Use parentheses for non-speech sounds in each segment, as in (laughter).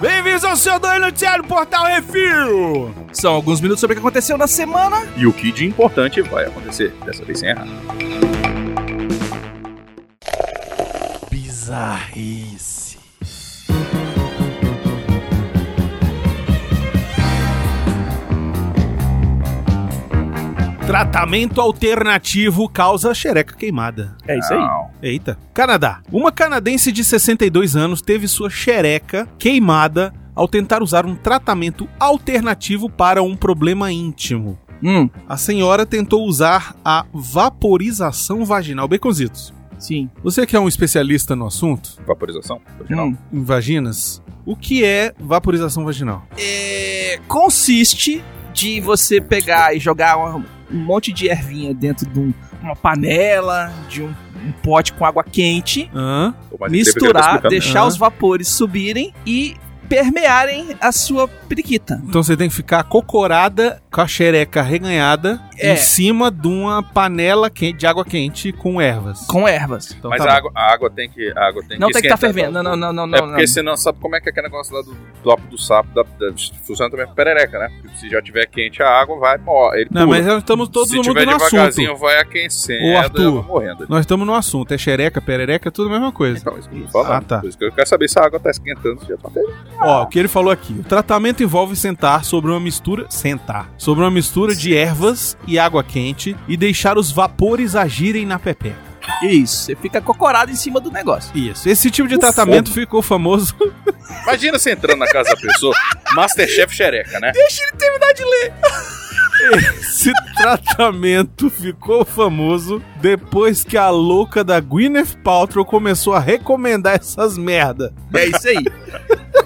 Bem-vindos ao seu dois noticiário Portal Refil! São alguns minutos sobre o que aconteceu na semana. E o que de importante vai acontecer, dessa vez sem errar. Bizarrice. Tratamento alternativo causa xereca queimada. É isso aí. Eita. Canadá. Uma canadense de 62 anos teve sua xereca queimada ao tentar usar um tratamento alternativo para um problema íntimo. Hum, A senhora tentou usar a vaporização vaginal. Baconzitos, sim. você que é um especialista no assunto, Vaporização? Original. Hum. em vaginas, o que é vaporização vaginal? É, consiste de você pegar e jogar um monte de ervinha dentro de um- uma panela, de um, um pote com água quente, tá misturar, explicando, deixar Aham. os vapores subirem e permearem a sua periquita. Então você tem que ficar acocorada com a xereca reganhada É. em cima de uma panela quente, de água quente com ervas. Com ervas. Então Mas tá a água, a água tem que. A água tem Não que tem que estar esquentar, fervendo. tá? Não, não, não, não. É não, porque não. você não sabe como é que é aquele negócio lá do topo do sapo da, da- funciona também com perereca, né? Porque se já tiver quente a água, vai, ó, ele Não, pula. mas nós estamos todo se mundo tiver no assunto. devagarzinho, vai aquecendo, Ô, Arthur. morrendo. Nós estamos no assunto. É xereca, perereca, tudo a mesma coisa. Então, isso que eu tô falando. Ah, tá. Por isso que eu quero saber se a água tá esquentando, se já tá fervendo. Ó, o que ele falou aqui. O tratamento envolve sentar sobre uma mistura. Sentar. Sobre uma mistura de ervas e água quente e deixar os vapores agirem na pepeca. Isso, você fica cocorado em cima do negócio. Isso. Esse tipo de tratamento ficou famoso. (laughs) Imagina você entrando na casa da pessoa, Masterchef xereca, né? Esse tratamento ficou famoso depois que a louca da Gwyneth Paltrow começou a recomendar essas merda. É isso aí. (laughs)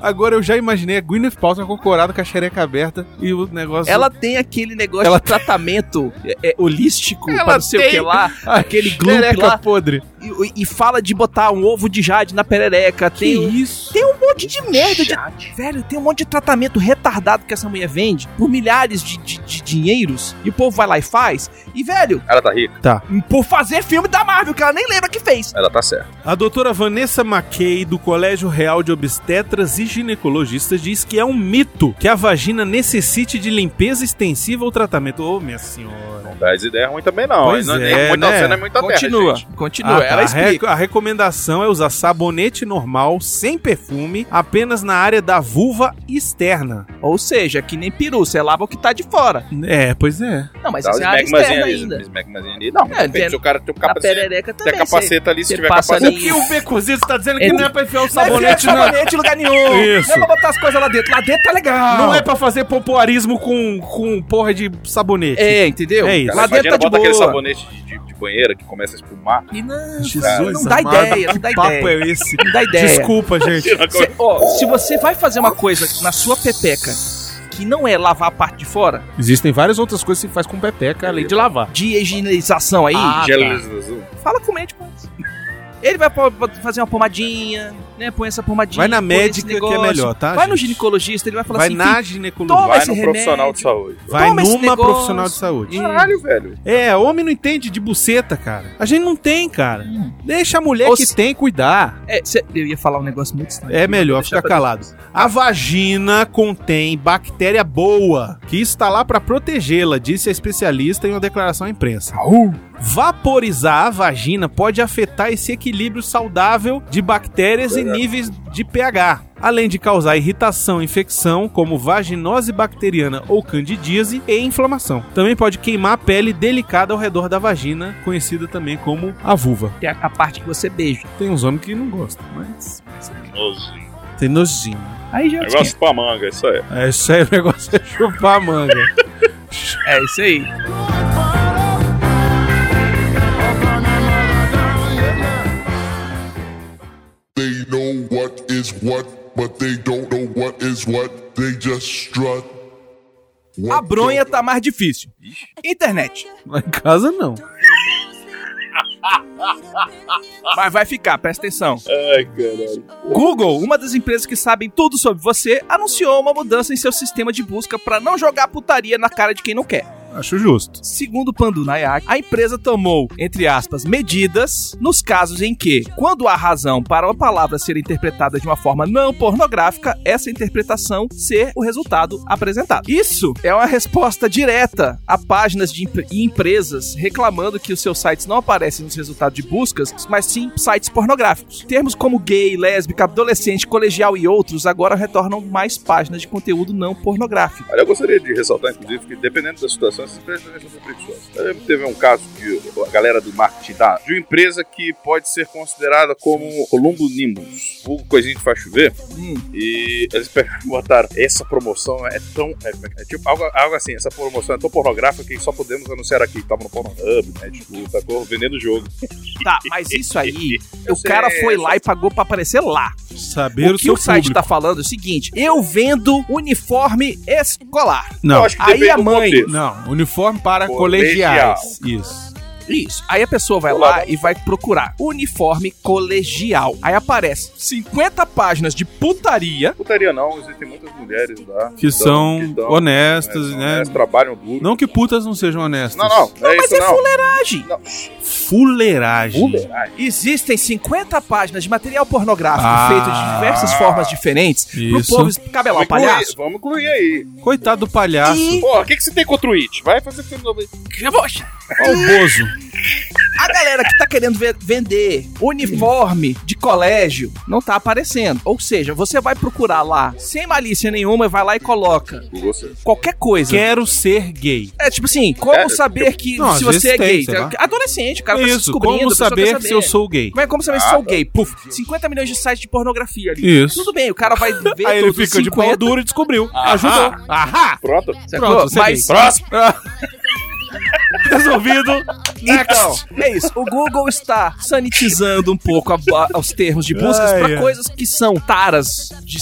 Agora eu já imaginei a Gwyneth Paltrow cocorada com a xereca aberta e o negócio... Ela tem aquele negócio Ela de tratamento é, é, holístico Ela para não sei o que lá, (laughs) A aquele gloop xereca lá. podre. E, e fala de botar um ovo de jade na perereca. Que Tem, isso? tem um monte de merda. De, velho, tem um monte de tratamento retardado que essa mulher vende por milhares de, de, de dinheiros. E o povo vai lá e faz. E, velho, Ela tá rica, Tá. por fazer filme da Marvel, que ela nem lembra que fez. ela tá certa. A doutora Vanessa McKay, do Colégio Real de Obstetras e Ginecologistas, diz que é um mito que a vagina necessite de limpeza extensiva ou tratamento. Ô, minha senhora. Não dá as ideias ruins também, não. Pois não é, nem muita né? cena é muita Continua, terra, gente. continua. Ah. Ela a, explica. re- a recomendação é usar sabonete normal, sem perfume, apenas na área da vulva externa. Ou seja, que nem peru, você lava o que tá de fora. É, pois é. Não, mas os é a área externa ali, ainda. ali. Não, É, depende tem- se o cara tem um Na capacete. perereca Tem também. capacete ali, se tiver capacete. ali- O Becozito tá dizendo que É- não é pra enfiar o Não é sabonete, não. sabonete em lugar nenhum. Isso. Não é pra botar as coisas lá dentro. Lá dentro tá legal. Não é pra fazer pompoarismo com, com porra de sabonete. É, entendeu? É isso. Lá dentro tá de boa. aquele sabonete de, de- de banheira que começa a espumar. E não, Jesus, não dá amado, ideia, não que dá papo ideia. é esse? Não dá ideia. Desculpa, (laughs) gente. Cê- ó, se você vai fazer uma coisa na sua pepeca que não é lavar a parte de fora, Existem várias outras coisas que se faz com pepeca, além de lavar. de higienização aí, Ah, azul. fala com o médico antes. Ele vai fazer uma pomadinha, né? Põe essa pomadinha. Vai na médica que é melhor, tá, Vai no gente? ginecologista, ele vai falar Vai assim. na "Filho, ginecologia. toma Vai esse no profissional de remédio. saúde. Vai numa profissional de saúde. Caralho, velho. É, homem não entende de buceta, cara. A gente não tem, cara. Deixa a mulher Ou que se- tem cuidar. É, cê- eu ia falar um negócio muito estranho. É melhor ficar calado. A vagina contém bactéria boa, que está lá para protegê-la, disse a especialista em uma declaração à imprensa. Vaporizar a vagina pode afetar esse equilíbrio saudável de bactérias e níveis de pH, além de causar irritação, infecção, como vaginose bacteriana ou candidíase e inflamação. Também pode queimar a pele delicada ao redor da vagina, conhecida também como a vulva. Tem a, a parte que você beija. Tem uns homens que não gostam, mas Nozinho. tem nojinho. Aí já Negócio pra manga, isso aí. É sério, o negócio é chupar a manga. É isso aí. Is what, but they don't know what is what. They just strut. A bronha tá mais difícil. Internet. Lá em casa, não. (laughs) Mas vai ficar, presta atenção. Ai, caralho. Google, uma das empresas que sabem tudo sobre você, anunciou uma mudança em seu sistema de busca para não jogar putaria na cara de quem não quer. Acho justo. Segundo Pandu Nayak, a empresa tomou, entre aspas, medidas nos casos em que, quando há razão para uma palavra ser interpretada de uma forma não pornográfica, essa interpretação ser o resultado apresentado. Isso é uma resposta direta a páginas de empre- e empresas reclamando que os seus sites não aparecem nos resultados de buscas, mas sim sites pornográficos. Termos como gay, lésbica, adolescente, colegial e outros agora retornam mais páginas de conteúdo não pornográfico. Olha, eu gostaria de ressaltar, inclusive, que dependendo da situação, essas empresas também são preguiçosas. Eu lembro que teve um caso que a galera do marketing da de uma empresa que pode ser considerada como Columbo Nimbus, vulgo coisinha de faz chover, Hum. e eles pegaram e botaram, essa promoção é tão, é, é tipo algo, algo assim, essa promoção é tão pornográfica que só podemos anunciar aqui, tava no Pornhub, né, tipo, sacou, vendendo o jogo. (laughs) Tá, mas isso aí, Eu (laughs) o cara sei, foi lá e pagou pra aparecer lá. Saber o, o que seu o site público. tá falando é o seguinte: eu vendo uniforme escolar. Não, acho que Aí a mãe- não. Uniforme para Colegial. colegiais. Isso. Isso. Aí a pessoa vai lá e vai procurar uniforme colegial. Aí aparece 50 páginas de putaria. Putaria não, existem muitas mulheres lá. Que são tão- honestas, são né? honestas, trabalham duro. Não que putas não sejam honestas. Não, não, não é Mas isso é não. fuleiragem. Fuleiragem. Fuleiragem. Existem 50 páginas de material pornográfico Ah. feito de diversas formas diferentes pro Isso. povo cabelar o palhaço. vamos incluir aí. Coitado do palhaço. E- Porra, o que, que você tem contra o It? Vai fazer filme novo aí. Olha o Bozo. A galera que tá querendo ve- vender uniforme de colégio não tá aparecendo. Ou seja, você vai procurar lá, sem malícia nenhuma, vai lá e coloca qualquer coisa. Quero ser gay. É tipo assim, como É, saber que Não, se você é tem, gay? lá. Adolescente, o cara tá se Isso, descobrindo. como quer saber se eu sou gay. Como é como saber se Ah, sou tá. gay? Puf, 50 milhões de sites de pornografia ali. Isso. Tudo bem, o cara vai (laughs) ver Aí ele fica de pau 50, duro e descobriu. Aham. Ajudou. Ahá! Pronto. sacou? Pronto, você é Mas, gay. Próximo. Resolvido. Então, é isso. O Google está sanitizando um pouco a- a- os termos de buscas para coisas que são taras de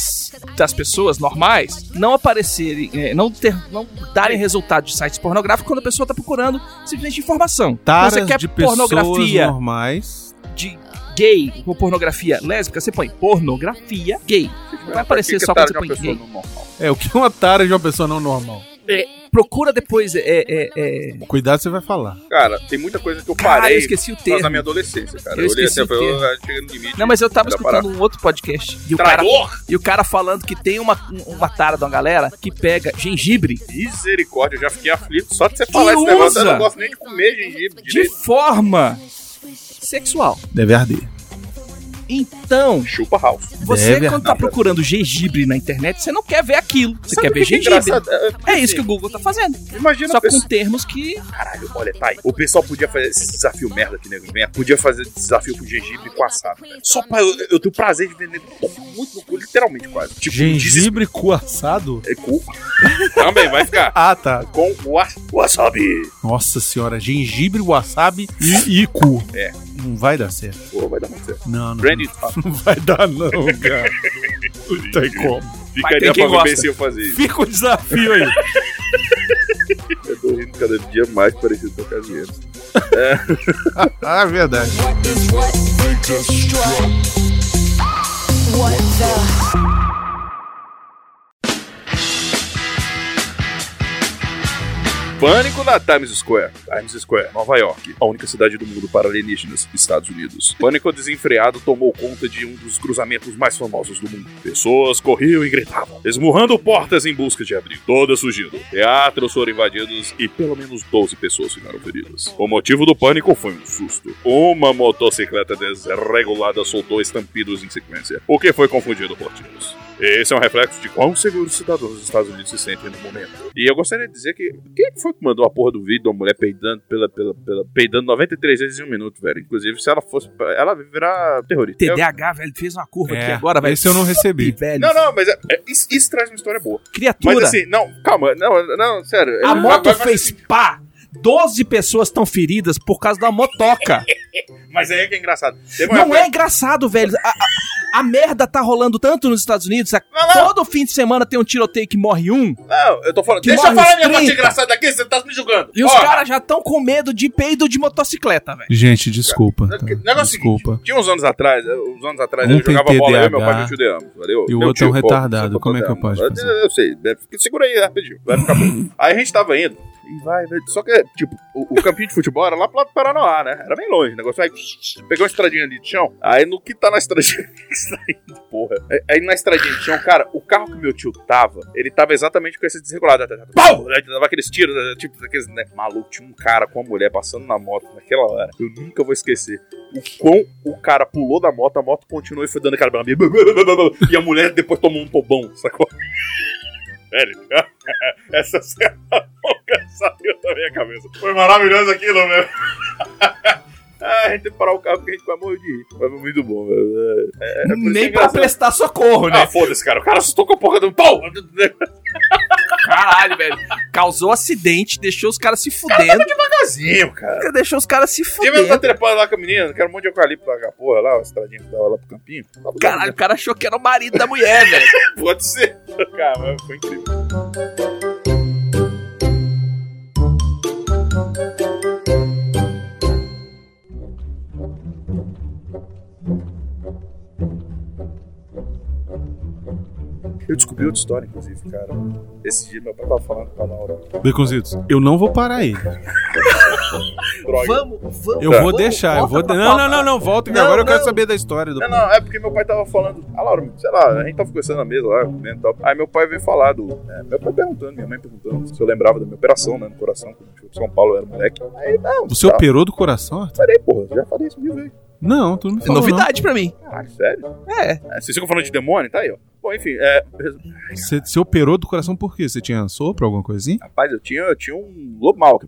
das pessoas normais não aparecerem, é, não, ter, não darem resultado de sites pornográficos quando a pessoa está procurando simplesmente informação. Taras Então, você quer de pessoas pornografia normais. de gay ou pornografia lésbica, você põe pornografia gay. Não vai aparecer Que só que quando você põe gay. normal? É, o que é uma tara de uma pessoa não normal? Procura depois. É, é, é... Cuidado, você vai falar. Cara, tem muita coisa que eu Cara, parei eu esqueci o termo. minha adolescência, cara. Eu Eu, olhei assim, eu o termo. eu chega no limite. Não, mas eu tava escutando parar. um outro podcast. E o cara, e o cara falando que tem uma, uma tara de uma galera que pega gengibre Misericórdia, eu já fiquei aflito só de você falar esse negócio. Eu não gosto nem de comer gengibre de direito. forma sexual. Deve arder. Então, Chupa house. você Deve quando tá procurando gengibre na internet, você não quer ver aquilo. Você Sabe quer ver que é gengibre. É, porque, É isso que o Google tá fazendo. Imagina Só pessoa... com termos que. Caralho, olha, tá aí. O pessoal podia fazer esse desafio merda que nego vem. Podia fazer esse desafio com gengibre com assado. velho. Só pra eu, eu ter o prazer de vender muito no cu, literalmente quase. Tipo, Gengibre cu assado? É cu. Também vai ficar. Ah, tá. Com o wa- wasabi. Nossa senhora, gengibre, wasabi e, e cu. É. Não vai dar certo. Pô, vai dar muito certo. Não, não. Brandy (laughs) Não vai dar, não, cara. Não tem como. Ficaria pra ver gosta. se eu fazer isso. Fica o desafio aí. (laughs) Eu tô rindo cada dia mais parecido com o casinheiro. (laughs) ah, verdade. What is what? They strut. What the? Pânico na Times Square. Times Square, Nova York. A única cidade do mundo para alienígenas, Estados Unidos. Pânico desenfreado tomou conta de um dos cruzamentos mais famosos do mundo. Pessoas corriam e gritavam, esmurrando portas em busca de abrigo. Todas fugindo. Teatros foram invadidos e pelo menos 12 pessoas ficaram feridas. O motivo do pânico foi um susto. Uma motocicleta desregulada soltou estampidos em sequência, o que foi confundido por tiros. Esse é um reflexo de quão seguros os cidadãos dos Estados Unidos se sentem no momento. E eu gostaria de dizer que quem foi que mandou a porra do vídeo da mulher peidando pela, pela, pela peidando 93 vezes em um minuto, velho? Inclusive, se ela fosse. Ela virar terrorista. Eu- TDAH, velho, fez uma curva aqui É, agora, velho. esse eu não recebi. Velho. Não, não, mas é- é- isso, isso traz uma história boa. Criatura. Mas assim, não, calma, não, não, sério. a moto vai- vai- fez pá. 12 pessoas estão feridas por causa da motoca. (laughs) Mas aí é que é engraçado. Não é engraçado, velho. A, a- a merda tá rolando tanto nos Estados Unidos. a- Não, não. Todo fim de semana tem um tiroteio que morre um. Não, eu tô falando. Deixa eu falar minha parte 30. engraçada aqui, você tá me julgando. E os caras já estão com medo de peido de motocicleta, velho. Gente, desculpa. tá? Negócio é o seguinte, Desculpa. tinha uns anos atrás, eh, uns anos atrás, Um eu jogava tem bola, eu e meu TDAH, pai, de ambos, valeu? e o Meu outro é um tio, pô, retardado, eu tô como é que eu posso eu- fazer? Eu sei, deve- segura aí rapidinho, vai ficar bom. (laughs) Aí a gente tava indo, e vai, vai. Só que, tipo, o, o campinho de futebol era lá pro lado do Paranoá, né? Era bem longe. O negócio aí pegou uma estradinha ali de chão. Aí no que tá na estradinha. (laughs) porra. Aí- na estradinha de chão, cara, o carro que meu tio tava, ele tava exatamente com esse desregulado. Pau! Aí Dava aqueles tiros, né, tipo, aqueles, né? Maluco, tinha um cara com uma mulher passando na moto naquela hora. Eu nunca vou esquecer. O quão o cara pulou da moto, a moto continuou e foi dando aquela. (laughs) E a mulher depois tomou um tobão, sacou? (laughs) Velho, essa cena saiu da minha cabeça. Foi maravilhoso aquilo, meu. (laughs) Ah, a gente tem que parar o carro porque a gente vai morrer de rir. Mas foi muito bom, velho. É, é que é Nem pra prestar socorro, né? Ah, foda-se, cara. O cara assustou com a porra do pau. (laughs) Caralho, velho. Causou acidente, deixou os caras se fudendo. Devagarzinho, cara. Deixou os caras se Tinha mesmo tá fudendo. trepando lá com a menina, que era um monte de eucalipto lá com a porra lá, a estradinha que dava lá pro campinho. Caralho, o cara achou que era o marido da mulher, velho. (laughs) Pode ser. Cara, foi incrível. Música Eu descobri outra história, inclusive, cara. Esse dia meu pai tava falando com a Laura. Baconzitos, eu não vou parar. (laughs) Droga. Vamos, vamos. Eu Tá. vou deixar, eu vou. pra Não, não, não, não, volta que Não, agora eu quero não. saber da história do. Não, não, é porque meu pai tava falando. Ah, Laura, sei lá, a gente tava conversando na mesa lá, comendo e tal. Aí meu pai veio falar do. é, meu pai perguntando, minha mãe perguntando se eu lembrava da minha operação, né, no coração, quando eu fui pra São Paulo, eu era moleque. Aí, não, Você tá. operou do coração? Parei, porra, já falei isso mil vezes. Não, tu não me É falou. novidade pra mim. Caralho, sério? É. É, vocês ficam falando de demônio, tá aí, ó. Bom, enfim, é. não. Você, operou do coração por quê? Você tinha sopro, alguma coisinha? Rapaz, eu tinha, eu tinha um lobo mal.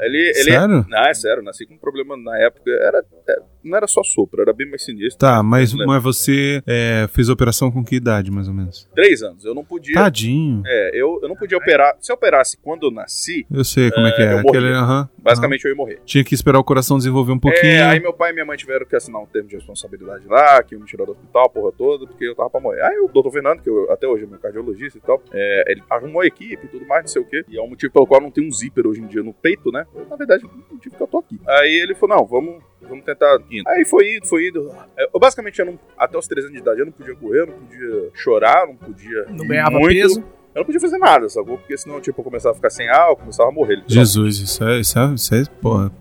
Ele, ele. Sério? Não, é sério, nasci com um problema na época. Era, é, não era só sopro, era bem mais sinistro. Tá, mas, Lembro. mas você é, fez a operação com que idade, mais ou menos? Três anos. Eu não podia. Tadinho. É, eu, eu não podia operar. Se eu operasse quando eu nasci, Eu sei como é, que é. eu Aquele, morri. aham, basicamente eu ia morrer. Tinha que esperar o coração desenvolver um pouquinho. É, aí meu pai e minha mãe tiveram que assinar um termo de responsabilidade lá, que iam me tirar do hospital, a porra toda, porque eu tava pra morrer. Aí o doutor Fernando, que eu, até hoje é meu cardiologista e tal, é, ele arrumou a equipe e tudo mais, não sei o quê. E é um motivo pelo qual não tem um zíper hoje em dia no peito, né? Eu, na verdade, o motivo que eu tô aqui. Aí ele falou, não, vamos, vamos tentar indo. Aí foi indo, foi indo. É, Eu basicamente, eu não, até os 3 anos de idade, eu não podia correr, eu não podia chorar, não podia... Não ganhava muito. peso. Eu não podia fazer nada, sacou? Porque senão, tipo, eu começava a ficar sem ar, eu começava a morrer. Jesus, isso é, isso é, isso é, porra.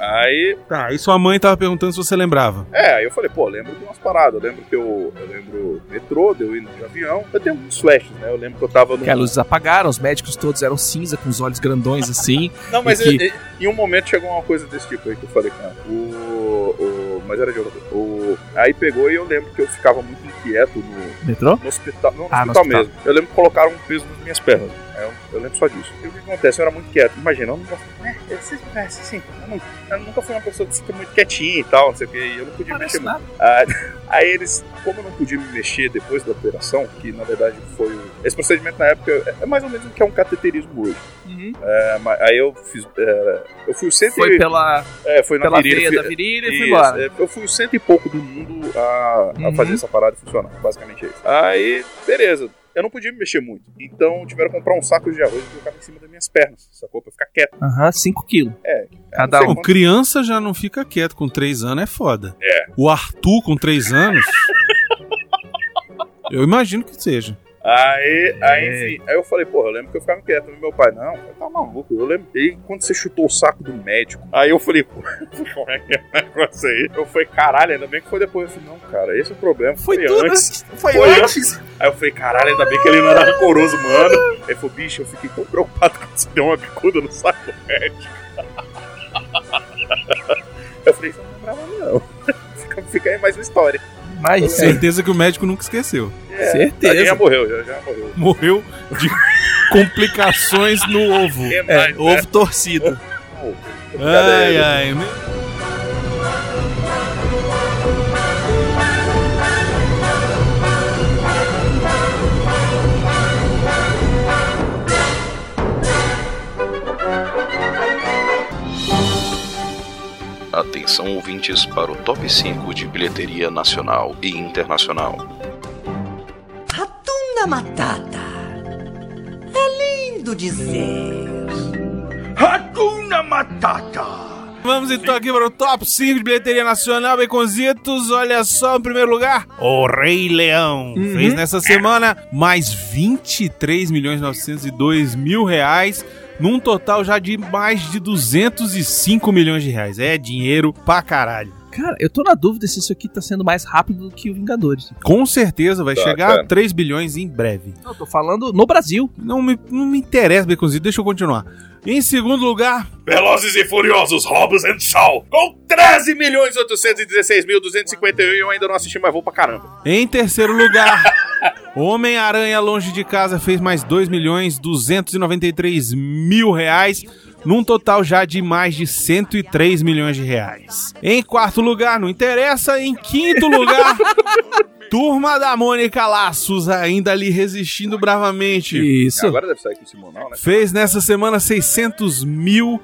Aí Tá, aí sua mãe tava perguntando se você lembrava. É, aí eu falei, pô, lembro de umas paradas. Eu lembro que eu, eu lembro metrô, deu indo de avião. Eu tenho uns flashes, né? Eu lembro que eu tava no. Que a luzes apagaram, os médicos todos eram cinza, com os olhos grandões assim. (laughs) Não, mas e que- e- e- em um momento chegou uma coisa desse tipo aí que eu falei ela. O. o mas era de outra coisa. O, aí pegou e eu lembro que eu ficava muito inquieto no, Metrô? no hospital. Não, no Ah, no hospital hospital. mesmo. Eu lembro que colocaram um peso nas minhas pernas. Aí Eu, eu lembro só disso. E o que acontece? Eu era muito quieto. Imagina, eu não gosto. É, vocês conhecem, assim. Eu, não, eu nunca fui uma pessoa que fica muito quietinha e tal, não sei o que. E eu não podia Parece mexer muito. nada. Ah, (laughs) aí eles, como eu não podia me mexer depois da operação, que na verdade foi o. Esse procedimento na época é- é mais ou menos o que é um cateterismo hoje. Uhum. É, aí eu fiz. é, eu fui o cento Foi e. pela, É, foi na pela virilha. fui- da virilha e foi embora. é, eu fui o cento e pouco do mundo a, a Uhum. fazer essa parada funcionar. Basicamente é isso. Aí, beleza. Eu não podia me mexer muito. Então tiveram que comprar um saco de arroz e colocar em cima das minhas pernas. Sacou? Pra ficar quieto. Aham, 5 quilos. É. Cada um. criança já não fica quieto com 3 anos, é foda. É. O Arthur com 3 anos. (laughs) eu imagino que seja. Aí, aí, É. enfim, aí eu falei, porra, eu lembro que eu ficava quieto. Meu pai, não, tá maluco. Eu lembro. E quando você chutou o saco do médico, aí eu falei, (laughs) pô, como é que é o negócio aí? Eu falei, caralho, ainda bem que foi depois. Eu falei, não, cara, esse é o problema. Foi tudo antes. Foi, Foi antes. Aí eu falei, caralho, ainda bem que ele não era rancoroso, mano. Aí falou, bicho, eu fiquei tão preocupado quando você deu uma bicuda no saco do médico. (laughs) Eu falei, isso eu não lembrava, não. (laughs) Fica, fica aí mais uma história. Mas Certeza que o médico nunca esqueceu. É, Certeza. Já morreu, já, já morreu. Morreu de (laughs) complicações no ovo. É, é, mais, né? ovo torcido. Pô, obrigado Ai, aí. ai. Atenção ouvintes para o top 5 de bilheteria nacional e internacional. Ratunda Matata. É lindo dizer. Vamos então aqui para o top 5 de bilheteria nacional, Baconzitos. Olha só, em primeiro lugar, O Rei Leão. Fez nessa semana mais 23 milhões e 902 mil reais. Num total já de mais de 205 milhões de reais. É dinheiro pra caralho. Cara, eu tô na dúvida se isso aqui tá sendo mais rápido do que o Vingadores. Com certeza vai Tá, chegar a cara. 3 bilhões em breve. Eu tô falando no Brasil. Não me, não me interessa, Beconzito, deixa eu continuar. Em segundo lugar, Velozes e Furiosos, Hobbs and Shaw, com 13 milhões 816 mil 251 e eu ainda não assisti, mas vou pra caramba. em terceiro lugar, (laughs) (laughs) Homem-Aranha Longe de Casa fez mais 2 milhões 293 mil reais, num total já de mais de 103 milhões de reais. Em quarto lugar, não interessa. Em quinto lugar, (laughs) Turma da Mônica Laços, ainda ali resistindo bravamente. Isso. Agora deve sair com o Simonal, né? Fez nessa semana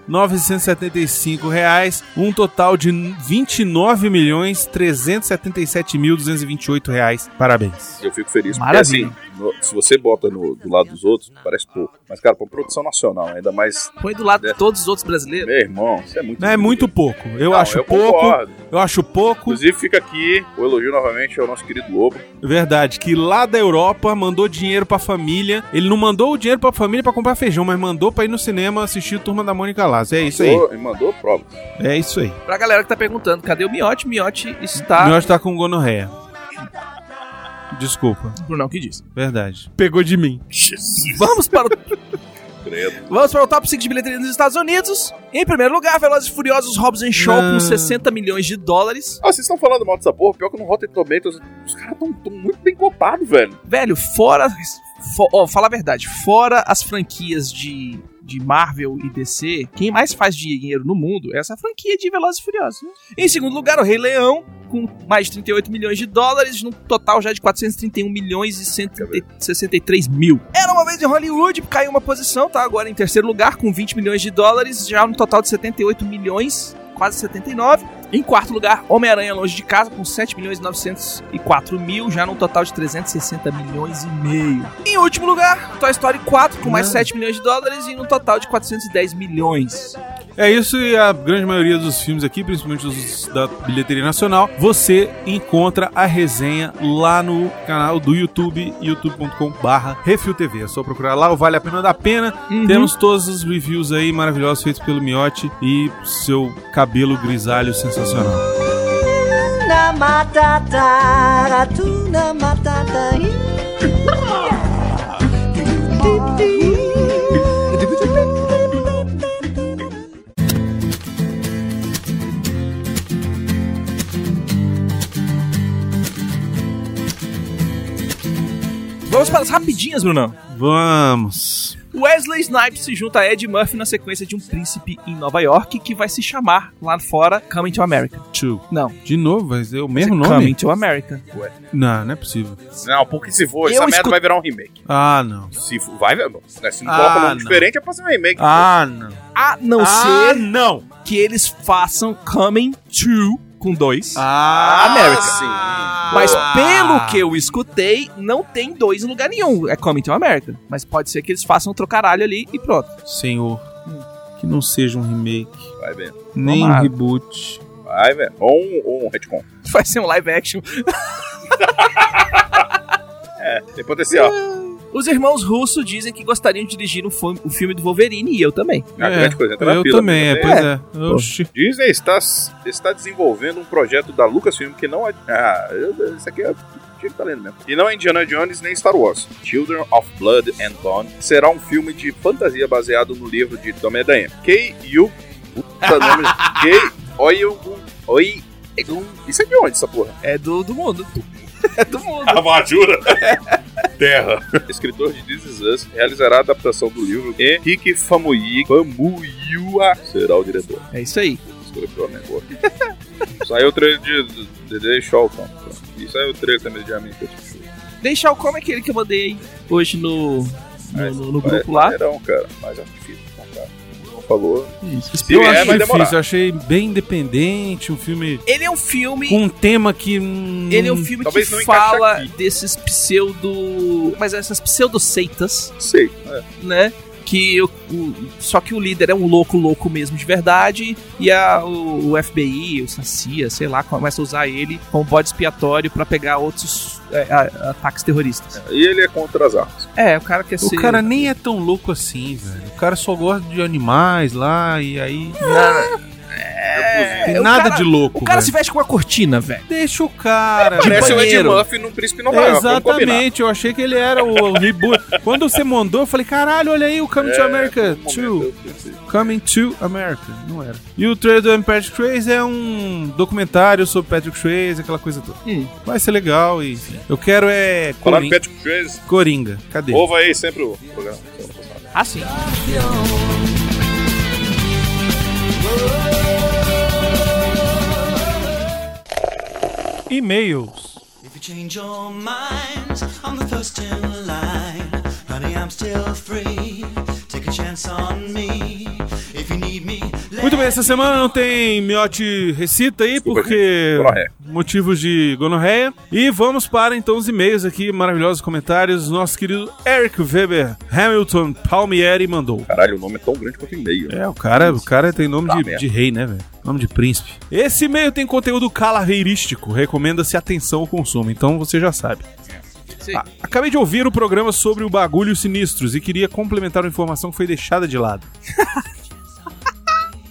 600.975 reais, um total de 29 milhões 377 mil 228 reais. Parabéns. Eu fico feliz, porque Maravilha. assim, no- se você bota no- do lado dos outros, parece pouco. Mas, cara, pra uma produção nacional, ainda mais. Põe do lado de todos os outros brasileiros. Meu irmão, isso é muito. Não é muito pouco. Eu Não, acho eu pouco. concordo. Eu acho pouco. Inclusive, fica aqui o elogio novamente ao nosso querido Lobo. Verdade, que lá da Europa mandou dinheiro pra família. Ele não mandou o dinheiro pra família pra comprar feijão, mas mandou pra ir no cinema assistir Turma da Mônica Laços. É isso aí. Mandou- mandou prova. É isso aí. Pra galera que tá perguntando, cadê o Miote? Miote está. O Miotti tá com gonorreia. Desculpa, Brunão que disse. verdade. Pegou de mim. Jesus. Vamos para o Credo. Vamos para o top 5 de bilheteria nos Estados Unidos. Em primeiro lugar, Velozes e Furiosos Hobbs and Shaw Não. com 60 milhões de dólares. Ah, vocês estão falando mal dessa porra? Pior que no Rotten Tomatoes, os caras estão muito bem cotados, velho. Velho, fora. fo- Ó, fala a verdade. Fora as franquias de, de Marvel e DC, quem mais faz dinheiro no mundo é essa franquia de Velozes e Furiosos. né? Em segundo lugar, o Rei Leão, com mais de 38 milhões de dólares, num total já de 431 milhões e 163 mil. Era uma vez em Hollywood, caiu uma posição, tá agora em terceiro lugar, com 20 milhões de dólares, já no total de 78 milhões, quase 79. Em quarto lugar, Homem-Aranha Longe de Casa, com 7 milhões e 904 mil, já num total de 360 milhões e meio. Em último lugar, Toy Story 4, com mais Não. 7 milhões de dólares e num total de 410 milhões. É isso e a grande maioria dos filmes aqui, principalmente os da bilheteria nacional, você encontra a resenha lá no canal do YouTube, youtube.com/barra RefilTV. É só procurar lá, o Vale a Pena da Pena. Uhum. Temos todos os reviews aí maravilhosos feitos pelo Miotti e seu cabelo grisalho sensacional. Hakuna Matata, Matata. Vamos para as rapidinhas, Brunão. Vamos. Wesley Snipes se junta a Ed Murphy na sequência de um príncipe em Nova York que vai se chamar lá fora Coming to America. Two. Não. De novo, vai ser o mesmo Coming nome? to America. Não, não é possível. Não, porque se for, essa merda vai virar um remake. Ah, não. Se for, vai, né, Se não Ah, coloca nome não. diferente, é pra ser um remake. Ah, não. A não ah, ser não. que eles façam Coming to com dois. Ah, América. sim. Mas Boa. pelo que eu escutei, não tem dois em lugar nenhum. É Coming to America. Mas pode ser que eles façam um trocaralho ali e pronto. Senhor, que não seja um remake, Vai, velho. nem um reboot. Vai, velho. Ou um, ou um retcon. Vai ser um live action. Tem potencial. (laughs) Os irmãos Russo dizem que gostariam de dirigir um filme, um filme do Wolverine e eu também. A grande coisa eu fila, também, é, né? pois é. Oxi. Disney está, está desenvolvendo um projeto da Lucasfilm que não é. Ah, isso aqui é. Tinha que tá lendo mesmo. E não é Indiana Jones nem Star Wars. Children of Blood and Bone será um filme de fantasia baseado no livro de Tommy Dayan. Kei Yu. Puta nome. (laughs) Kei Oyegun. Oi. Isso é de onde essa porra? É do, do mundo. (laughs) É do mundo. Armadura. (laughs) Terra. (laughs) Escritor de This Is Us realizará a adaptação do livro e Kiki Famui Famuyua será o diretor. É isso aí. Escreveu a negócio. Saiu o trailer de The Shawton. E saiu o trailer também de Show. Deixar o como é aquele que eu mandei hoje no, no, no- no grupo lá. maneirão, cara. Mas é falou. Isso. Se Eu vier, acho difícil, eu achei bem independente, um filme Ele é um filme. com um tema que... hum, Ele é um filme que fala desses pseudo. Mas essas pseudo-seitas, Sei. É. né? Que o, o- só que o líder é um louco, louco mesmo de verdade. E a, o, o FBI, o SACIA, sei lá, começa a usar ele como bode expiatório pra pegar outros é, a- ataques terroristas. E ele é contra as armas. É, o cara quer O ser. cara nem é tão louco assim, velho. O cara só gosta de animais lá e aí. É, Tem o nada cara- de louco. O cara velho. se veste com uma cortina, velho. Deixa o cara. Parece o Ed. Murphy num Príncipe Nova. Exatamente, eu achei que ele era o, o reboot. Quando você mandou, eu falei, caralho, olha aí o Coming to É, America por um 2. momento eu pensei. Coming to America, não era. E o trailer do Patrick Swayze é um documentário sobre Patrick Swayze, aquela coisa toda. Hum. Vai ser legal e. Eu quero é em Coringa. Patrick Swayze, Coringa. Cadê? ouva aí sempre o programa. Ah, sim. E-mails. If you change your mind, I'm the first in line. Honey, I'm still free. Take a chance on me. If you need me, Muito bem, essa semana não tem miote recita aí, Desculpa, porque motivos de gonorreia. E vamos para então os e-mails aqui, maravilhosos comentários. Nosso querido Eric Weber Hamilton Palmieri mandou. Caralho, o nome é tão grande quanto e-mail. É, o cara, o cara tem nome Tá de, de rei, né, velho? Nome de príncipe. Esse e-mail tem conteúdo calaveirístico. Recomenda-se atenção ao consumo, então você já sabe. Ah, acabei de ouvir o programa sobre o bagulho sinistros e queria complementar uma informação que foi deixada de lado. (laughs)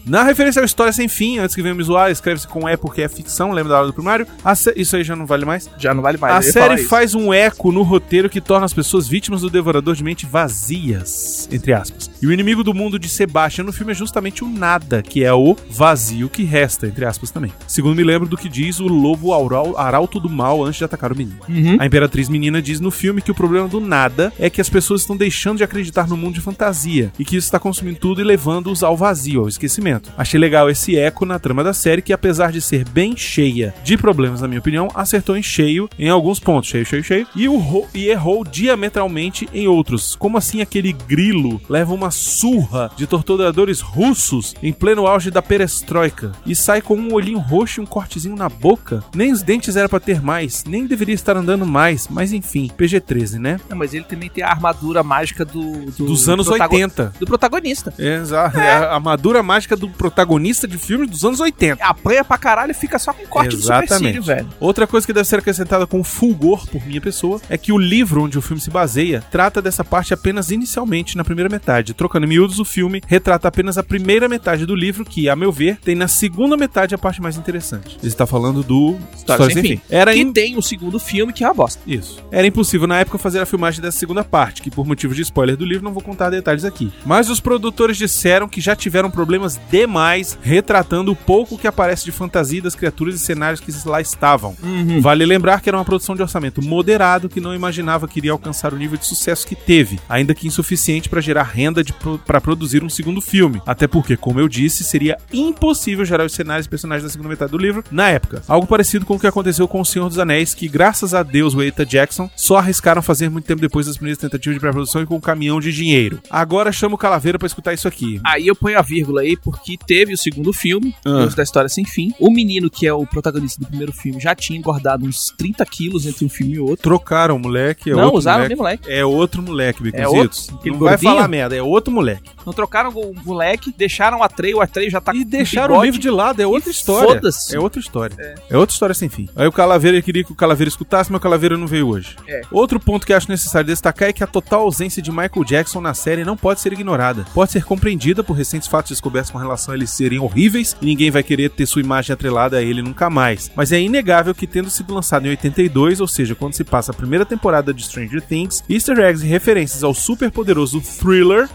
Na referência ao História Sem Fim, antes que venha me zoar, escreve-se com E porque é ficção, lembra da aula do primário? Sé- Isso aí já não vale mais? Já não vale mais. a série faz um eco no roteiro que torna as pessoas vítimas do devorador de mente vazias, entre aspas. E o inimigo do mundo de Sebastian no filme é justamente o nada, que é o vazio que resta, entre aspas também. Segundo me lembro do que diz o lobo aural- arauto do mal antes de atacar o menino. Uhum. A Imperatriz Menina diz no filme que o problema do nada é que as pessoas estão deixando de acreditar no mundo de fantasia e que isso está consumindo tudo e levando-os ao vazio, ao esquecimento. Achei legal esse eco na trama da série que, apesar de ser bem cheia de problemas, na minha opinião, acertou em cheio em alguns pontos, cheio, cheio, cheio, e, o e errou diametralmente em outros. Como assim aquele grilo leva uma surra de torturadores russos em pleno auge da perestroika e sai com um olhinho roxo e um cortezinho na boca? Nem os dentes era pra ter mais, nem deveria estar andando mais, mas enfim, PG-13, né? Não, mas ele também tem a armadura mágica do. do Dos anos protago- 80. Do protagonista. Exato, é a armadura mágica do protagonista de filmes dos anos 80. Apanha pra caralho e fica só com corte do supercílio, velho. Outra coisa que deve ser acrescentada com fulgor por minha pessoa é que o livro onde o filme se baseia trata dessa parte apenas inicialmente na primeira metade. Trocando em miúdos, o filme retrata apenas a primeira metade do livro, que, a meu ver, tem na segunda metade a parte mais interessante. Ele está falando do História Sem Fim. Era Que im- tem o segundo filme, que é uma bosta. Isso. Era impossível na época fazer a filmagem dessa segunda parte, que por motivo de spoiler do livro não vou contar detalhes aqui. Mas os produtores disseram que já tiveram problemas demais retratando o pouco que aparece de fantasia das criaturas e cenários que lá estavam. Vale lembrar que era uma produção de orçamento moderado que não imaginava que iria alcançar o nível de sucesso que teve, ainda que insuficiente para gerar renda para produzir um segundo filme. Até porque, como eu disse, seria impossível gerar os cenários e personagens da segunda metade do livro na época. Algo parecido com o que aconteceu com O Senhor dos Anéis, que graças a Deus o Eita Jackson só arriscaram fazer muito tempo depois das primeiras tentativas de pré-produção e com um caminhão de dinheiro. Agora chamo o Calaveira pra escutar isso aqui. Aí eu ponho a vírgula aí, porque teve o segundo filme, Ah. Da História Sem Fim. O menino, que é o protagonista do primeiro filme, já tinha engordado uns 30 quilos entre um filme e outro. Trocaram o moleque, é Não, outro usaram o moleque. mesmo moleque. É outro moleque, É Bicuzitos. Aquele Não vai gordinho? falar merda, é outro moleque. Não trocaram o moleque, deixaram o Atreio, o Atreio já tá E deixaram o livro de lado, é outra história. foda-se. É outra história. É. outra história sem fim. Aí o Calaveira queria que o Calaveira escutasse, mas o Calaveira não veio hoje. É. Outro ponto que acho necessário destacar é que a total ausência de Michael Jackson na série não pode ser ignorada. Pode ser compreendida por recentes fatos descobertos com relação a eles serem horríveis e ninguém vai querer ter sua imagem atrelada a ele nunca mais. Mas é inegável que tendo sido lançado em 82, ou seja, quando se passa a primeira temporada de Stranger Things, easter eggs e referências ao super poderoso Thriller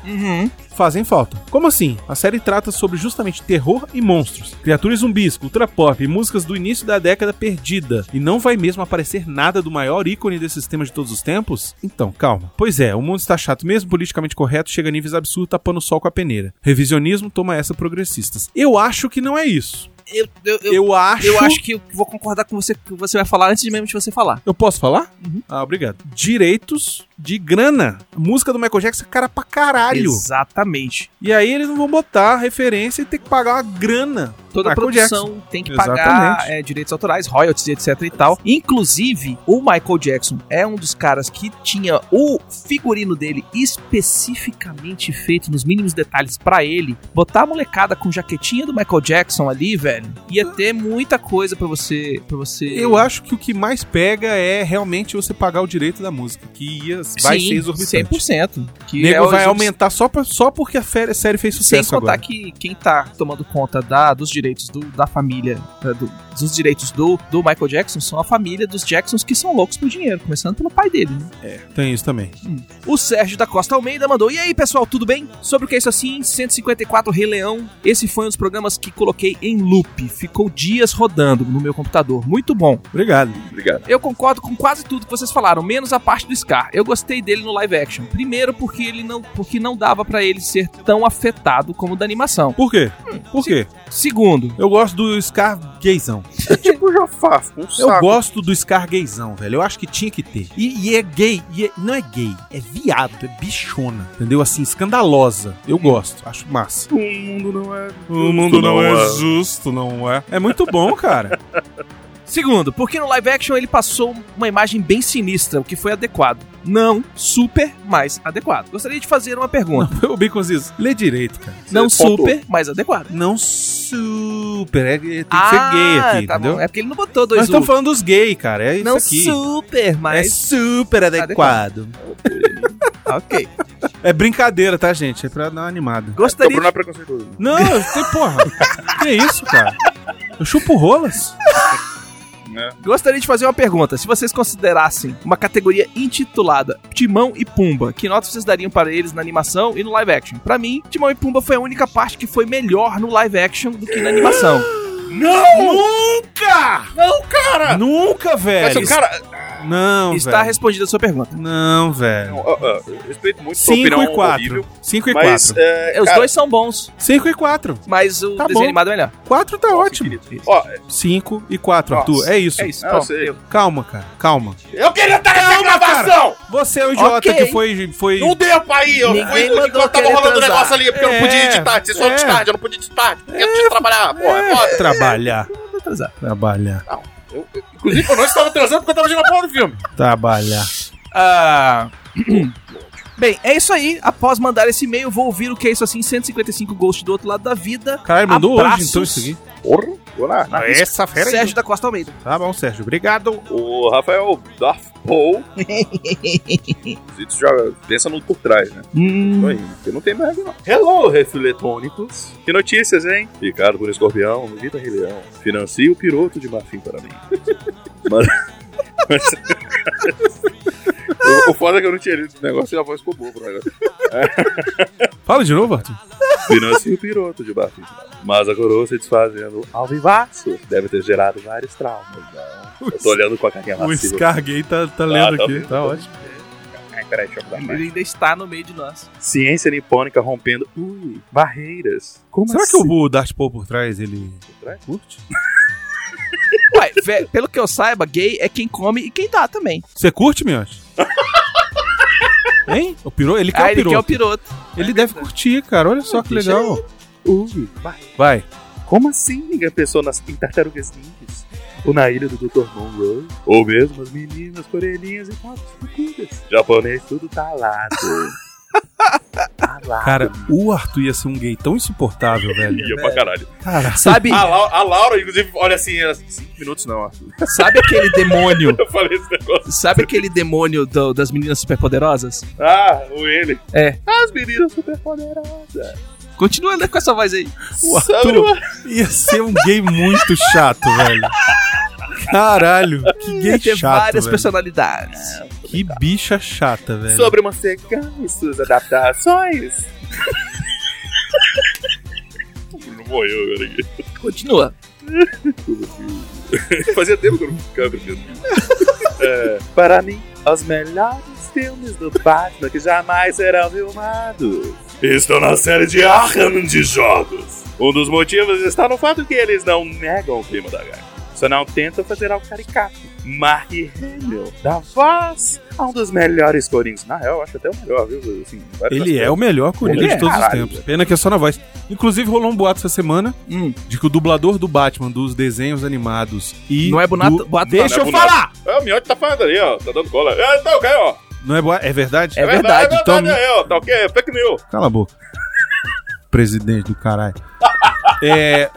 fazem falta. Como assim? A série trata sobre justamente terror e monstros, criaturas zumbis, cultura pop e músicas do início da década perdida. E não vai mesmo aparecer nada do maior ícone desse sistema de todos os tempos? Então, calma. Pois é, o mundo está chato mesmo, politicamente correto, chega a níveis absurdos tapando o sol com a peneira. Revisionismo toma essa progressistas. Eu acho que não é isso. Eu, eu, eu, Eu acho. eu acho que eu vou concordar com você que você vai falar antes de mesmo de você falar. Eu posso falar? Ah, obrigado. Direitos de grana. A música do Michael Jackson é cara pra caralho. Exatamente. E aí eles não vão botar referência e ter que pagar uma grana. Toda Michael produção Jackson. tem que Exatamente. pagar é, direitos autorais, royalties, etc e tal. Inclusive, o Michael Jackson é um dos caras que tinha o figurino dele especificamente feito nos mínimos detalhes pra ele. Botar a molecada com jaquetinha do Michael Jackson ali, velho, velho. Ia ter muita coisa pra você. Pra você... Eu acho que o que mais pega é realmente você pagar o direito da música, que ia, vai Sim, ser exorbitante. 100%. Que nego é vai aumentar só, pra- só porque a série fez Sem sucesso contar agora. que quem tá tomando conta da, dos direitos do- da família, da- do- dos direitos do, do Michael Jackson, são a família dos Jacksons que são loucos por dinheiro, começando pelo pai dele. Né? Tem isso também. O Sérgio da Costa Almeida mandou: E aí, pessoal, tudo bem? Sobre o que é isso assim? 154 Rei Leão. Esse foi um dos programas que coloquei em loop. Ficou dias rodando no meu computador. Muito bom. Obrigado. Obrigado. Eu concordo com quase tudo que vocês falaram, menos a parte do Scar. Eu gostei dele no live action. Primeiro porque ele não, porque não dava pra ele ser tão afetado como o da animação. Por quê? Por quê? Segundo, Eu gosto do Scar gaysão. tipo o Jafar, um Eu saco. gosto do Scar gaysão, velho. Eu acho que tinha que ter. E, e é gay. E é- não é gay. É viado. É bichona. Entendeu? Assim, escandalosa. Eu gosto. Acho massa. O mundo não é. O mundo não é justo, não é? É muito bom, cara. (laughs) Segundo, porque no live action ele passou uma imagem bem sinistra, o que foi adequado. Não super, mas adequado. Gostaria de fazer uma pergunta. o Baconzitos, lê direito, cara. Não, Você pontuou. super, mas adequado. Não super. É, tem que ser gay aqui, tá entendeu? bom. É porque ele não botou dois Nós estamos falando dos gays, cara. É isso Não aqui. super, É mas super adequado. (laughs) ok. É brincadeira, tá, gente? É pra dar uma animada. Gostaria Bruno é preconceituoso. Não, tem porra. que isso, cara? Eu chupo rolas. Né? Gostaria de fazer uma pergunta. Se vocês considerassem uma categoria intitulada Timão e Pumba, que notas vocês dariam para eles na animação e no live action? Pra mim, Timão e Pumba foi a única parte que foi melhor no live action do que na animação. (gasps) (laughs) Nunca! Não, cara! Nunca, Mas, velho. cara, Não, Está velho. respondida a sua pergunta. Não, velho. não, ó, eu respeito muito sua 5 opinião e 4. horrível, 5 e mas 4. é, É, Os cara, dois são bons, 5 e 4. mas o Tá desenho bom. animado é melhor. 4 tá ótimo. Ó, 5 e 4, Nossa, Arthur. É isso. É isso. Ah, eu. Calma, cara. Calma. eu queria estar nessa Calma, gravação! Você é o idiota Ok. que foi. foi... Não deu pra ir, eu Ninguém fui enquanto tava rolando o transar. negócio ali, porque eu não podia ir de É, tarde, vocês foram de é. tarde, eu não podia ir de tarde, porque eu tinha que trabalhar, pô, é foda. Trabalhar. Vou transar. Trabalhar. Eu- eu- inclusive, eu não estava transando porque eu tava vendo a porra do filme. Trabalhar. Ah. Bem, é isso aí. Após mandar esse e-mail, vou ouvir o que é isso assim: 155 Ghost do outro lado da vida. Caralho, mandou Abraços. hoje então isso aqui. Porra, vou lá. Essa fera Sérgio da Costa Almeida. Tá bom, Sérgio. Obrigado. O Rafael Darth Paul. (laughs) Zitos já pensa no por trás, né? Hum. Indo, porque não tem mais não. Hello, refiletônicos. Que notícias, hein? Picado por escorpião, Vita Rei Leão. Financia o piroto de marfim para mim. (laughs) Mas... (laughs) o, o foda é que eu não tinha lido o negócio e a voz ficou boa pro negócio. (laughs) Fala de novo, Arthur. Financia o piroto de marfim. Mas a coroa se desfazendo ao vivaço. Deve ter gerado vários traumas. Não. Eu tô olhando com a carinha O. Scar gay tá, tá lendo tá aqui. vendo, Tá ótimo. Ai, peraí, deixa eu mudar mais. Ele ainda está no meio de nós. Ciência nipônica rompendo ui, barreiras. Como Será assim? que o Darth Paul por trás ele trás? curte? Ué, vé- pelo que eu saiba, gay é quem come e quem dá também. Você curte, Miotti? (laughs) Hein? O piroto? Ele quer ah, o ele quer o piroto. piroto. Ele deve curtir, cara. Olha só que Deixa legal. Ui, vai. Vai. Como assim ninguém pensou nas em tartarugas ninjas? Ou na ilha do Dr. Monroe? Ou mesmo as meninas coreaninhas e papas fucudas? Japonês tudo tá talado. Cara, o Arthur ia ser um gay tão insuportável, velho. Ia pra caralho. Cara, Sabe, A, a Laura, inclusive, olha assim, ela, cinco minutos não, Arthur. sabe aquele demônio? (laughs) Eu falei esse negócio. Sabe aquele demônio do- das meninas superpoderosas? Ah, o ele. É. As meninas super poderosas. Continua né, com essa voz aí. o Arthur ia ser um gay muito chato, velho. Caralho, que gay Ia ter chato, várias velho. personalidades. Que bicha chata, velho. Sobre uma cegana e suas adaptações. o Bruno morreu agora aqui. Continua. (laughs) Fazia tempo que eu não ficava brincando. É, para mim, os melhores filmes do Batman que jamais serão filmados estão na série de Arkham de jogos. Um dos motivos está no fato que eles não negam o clima da HQ. Só não tentam fazer algo caricato. Mark Hamill dá voz a um dos melhores Coringas. Na real, eu acho até o melhor, viu? Assim, Ele é o melhor Coringa Ele de é, todos os caralho, tempos. Pena que é só na voz. Inclusive, rolou um boato essa semana Hum. de que o dublador do Batman, dos desenhos animados e. Não é bonato- do... boato, Deixa não, eu não é bonato. falar! É, o Miotti tá falando ali, ó. Tá dando cola. É, tá ok, ó. Não é boato? É verdade? É verdade, É então- verdade, é, ó. Tá ok, é fake news. Cala a boca. (laughs) Presidente do caralho. É.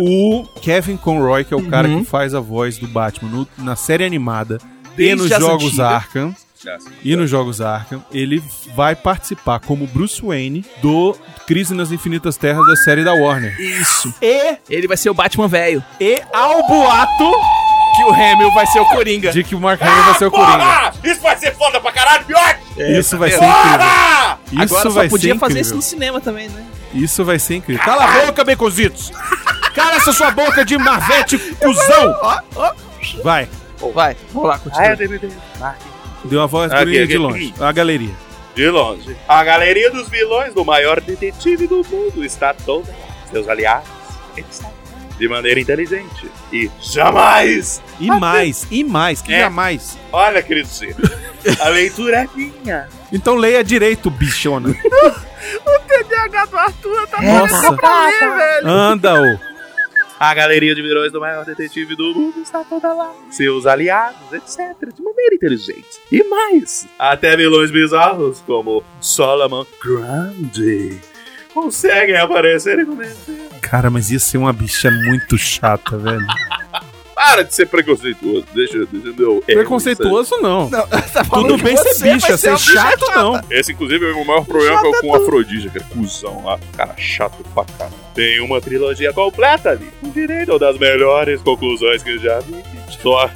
O Kevin Conroy, que é o cara Uhum. que faz a voz do Batman no- na série animada e Desde nos as jogos antigas. Arkham, e nos jogos Arkham, ele vai participar como Bruce Wayne do Crise nas Infinitas Terras da série da Warner. Isso. E, Ele vai ser o Batman velho. e ao boato Que o Hamill vai ser o Coringa. de que o Mark Hamill vai ser o Coringa. Ah, isso vai ser foda pra caralho, pior! Isso vai ser vendo? incrível. Ah! Isso Agora vai só podia ser fazer isso no cinema também, né? Isso vai ser incrível. Cala a boca, Becositos! Cala essa sua boca de marvete, cuzão! Vai. Vai, vamos lá, continua. é. Deu uma voz Aqui, bonita de aqui. longe. A galeria. De longe. A galeria dos vilões do maior detetive do mundo está toda lá. Seus aliados, eles estão de maneira inteligente. E jamais, E mais, e mais, que É. jamais. olha, querido ser, a leitura é minha. Então leia direito, bichona. (laughs) TDAH do Arthur tá Nossa. Anda, ô. A galeria de vilões do maior detetive do mundo está toda lá. Seus aliados, etc. De maneira inteligente. E mais, até vilões bizarros como Solomon Grundy conseguem aparecer e convencer. Cara, mas ia ser uma bicha muito chata, velho. Para de ser preconceituoso. Deixa, deixa eu meu ego, Preconceituoso não. Não, tá Tudo que bem ser bicha, ser uma bicha chato não. Esse, inclusive, é o maior problema que é com o Afrodísia, cara. Cusão lá. Cara chato pra caralho. Tem uma trilogia completa ali. Com direito das melhores conclusões que eu já vi. Só.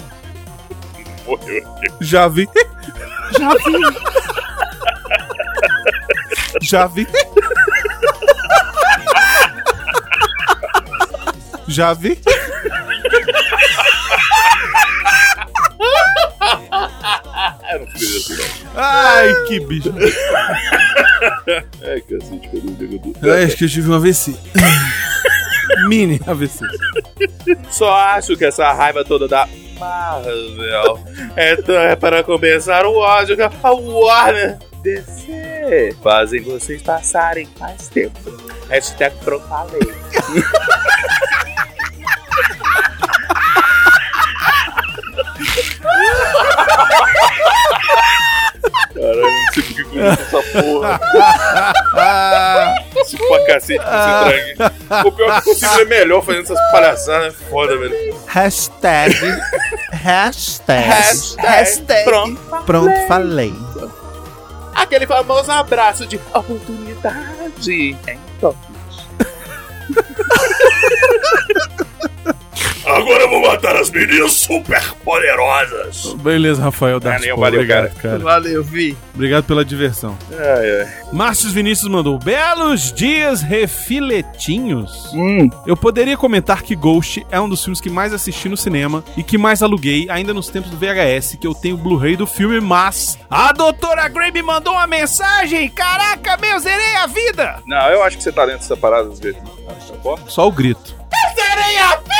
(laughs) Morreu aqui. Já vi. Já vi. Já vi. Já vi. Ah, não fiz assim, não. Ai, que bicho. Ai, cacete, eu. Ai, acho que eu tive um AVC. (laughs) Mini AVC. Só acho que essa raiva toda da Marvel é, é para compensar o ódio que a Warner DC fazem vocês passarem mais tempo. Hashtag pronto (laughs) Caralho, não sei por que começa essa porra. (laughs) Isso pra cacete que você traga. O pior é que eu consigo ver melhor fazendo essas palhaçadas. É foda, velho. Hashtag. Hashtag. Hashtag. Pronto. Pronto, falei. Aquele famoso abraço de oportunidade. Então. (laughs) Agora eu vou matar as meninas super poderosas. Beleza, Rafael Darcy. valeu, Obrigado, cara. Valeu, Vi. Obrigado pela diversão. Ai, ai. Márcio Vinícius mandou belos dias refiletinhos. Hum. Eu poderia comentar que Ghost é um dos filmes que mais assisti no cinema e que mais aluguei ainda nos tempos do VHS, que eu tenho o Blu-ray do filme, mas a doutora Gray me mandou uma mensagem. Caraca, meu, zerei a vida. Não, eu acho que você tá dentro dessa parada às vezes. Ah, tá? Só o grito. Zerei a vida!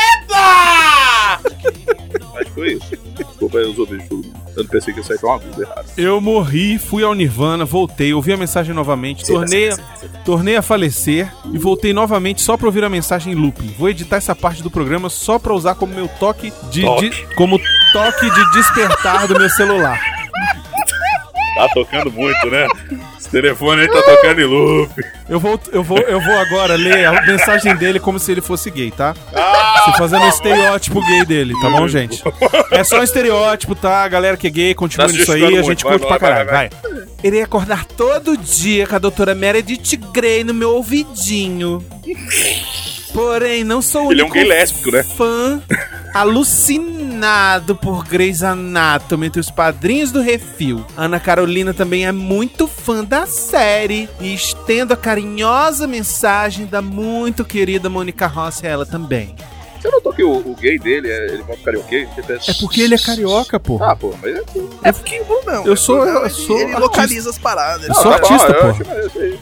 Acho que foi isso. Desculpa aí os ouvintes de todo mundo. Eu não pensei que ia sair com uma vida errada. Eu morri, fui ao Nirvana, voltei, ouvi a mensagem novamente, tornei, tornei a falecer e voltei novamente só pra ouvir a mensagem em looping. Vou editar essa parte do programa só pra usar como meu toque de, Toque. de- como toque de despertar do meu celular. Tá tocando muito, né? Esse telefone aí tá tocando em loop. Eu vou, eu vou, eu vou agora ler a mensagem dele como se ele fosse gay, tá? Se fazendo um estereótipo gay dele, tá bom, gente? É só um estereótipo, tá? A galera que é gay, continua Tá se nisso aí, a gente curte Vai, pra vai, caralho. Vai, Irei acordar todo dia com a doutora Meredith Grey no meu ouvidinho. Porém, não sou o Ele é um gay lésbico, né? fã (laughs) alucinado por Grey's Anatomy entre os padrinhos do Refil. Ana Carolina também é muito fã da série e estendo a carinhosa mensagem da muito querida Mônica Rossi a ela também. Você notou que o, o gay dele, é, ele vai ficar ok? É porque ele é carioca, pô. Ah, pô, mas é É porque o Brunão. Eu sou- eu ele, sou Ele artista. localiza as paradas. Eu sou tá bom, artista, eu pô.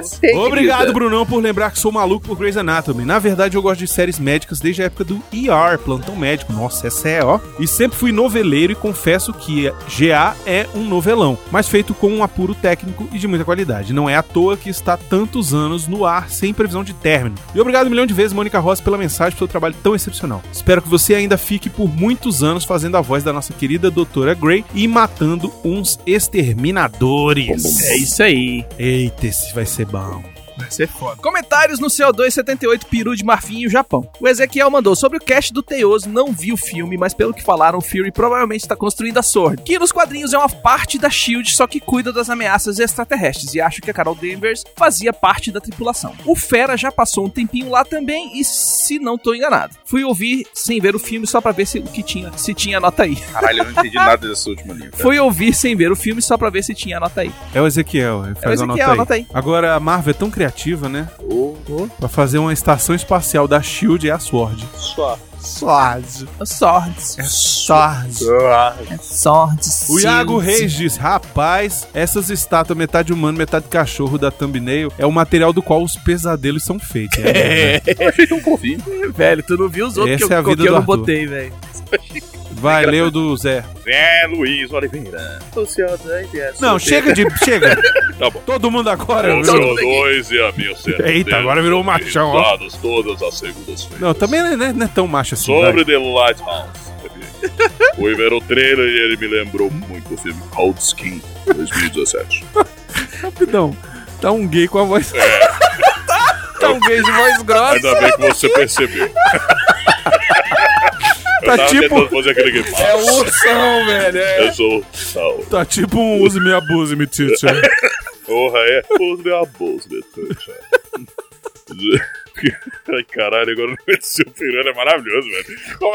Isso aí. Obrigado, Brunão, por lembrar que sou maluco por Grey's Anatomy. Na verdade, eu gosto de séries médicas desde a época do ER, Plantão Médico. Nossa, essa é, ó. E sempre fui noveleiro e confesso que GA é um novelão, mas feito com um apuro técnico e de muita qualidade. Não é à toa que está tantos anos no ar sem previsão de término. E obrigado um milhão de vezes, Mônica Rossi, pela mensagem, pelo seu trabalho tão excepcional. Espero que você ainda fique por muitos anos fazendo a voz da nossa querida doutora Grey e matando uns exterminadores. É isso aí. Eita, esse vai ser bom. Vai ser foda. Comentários no CO278 Peru de Marfim e o Japão. O Ezequiel mandou sobre o cast do Teioso, não vi o filme, mas pelo que falaram, o Fury provavelmente está construindo a Sword, que nos quadrinhos é uma parte da SHIELD, só que cuida das ameaças extraterrestres, e acho que a Carol Danvers fazia parte da tripulação. O Fera já passou um tempinho lá também, e se não tô enganado. Fui ouvir sem ver o filme só pra ver se o que tinha, se tinha nota aí. Caralho, eu não entendi (laughs) nada dessa última linha. cara. Fui ouvir sem ver o filme só pra ver se tinha nota aí. É o Ezequiel, ele faz É o a nota Ezequiel, aí. anota aí. Agora, a Marvel é tão criativa, né? Ô, Pra fazer uma estação espacial da SHIELD e a SWORD. só. SWORD. Swords. É SWORD. Ah, Swords. O Iago Reis diz, rapaz, essas estátuas metade humano, metade cachorro da thumbnail é o material do qual os pesadelos são feitos. É, né? (laughs) eu achei tão fofinho. Velho, tu não viu os outros Essa que eu, é a vida que eu não botei, velho. Vai, leu do Zé. É, Luiz Oliveira. O senhor Não, chega de... chega. (laughs) Tá bom. Todo mundo agora... O virou- senhor dois e a minha. Eita, agora virou um machão, ó. Todas as segundas-feiras. Não, também não é, não é tão macho assim. Sobre vai. The Lighthouse. Fui ver o trailer e ele me lembrou muito o filme Cold Skin 2017. (laughs) Rapidão. Tá um gay com a voz... (laughs) Tá um beijo de voz grossa. Ainda bem que você percebeu. Tá tipo- É o ursão, velho. É. Eu sou sal. Tá tipo um use-me, abuse-me, teacher. (laughs) Porra, é. Bolsa de trouxa. Ai, caralho, agora no meio do seu peru é maravilhoso, velho. Como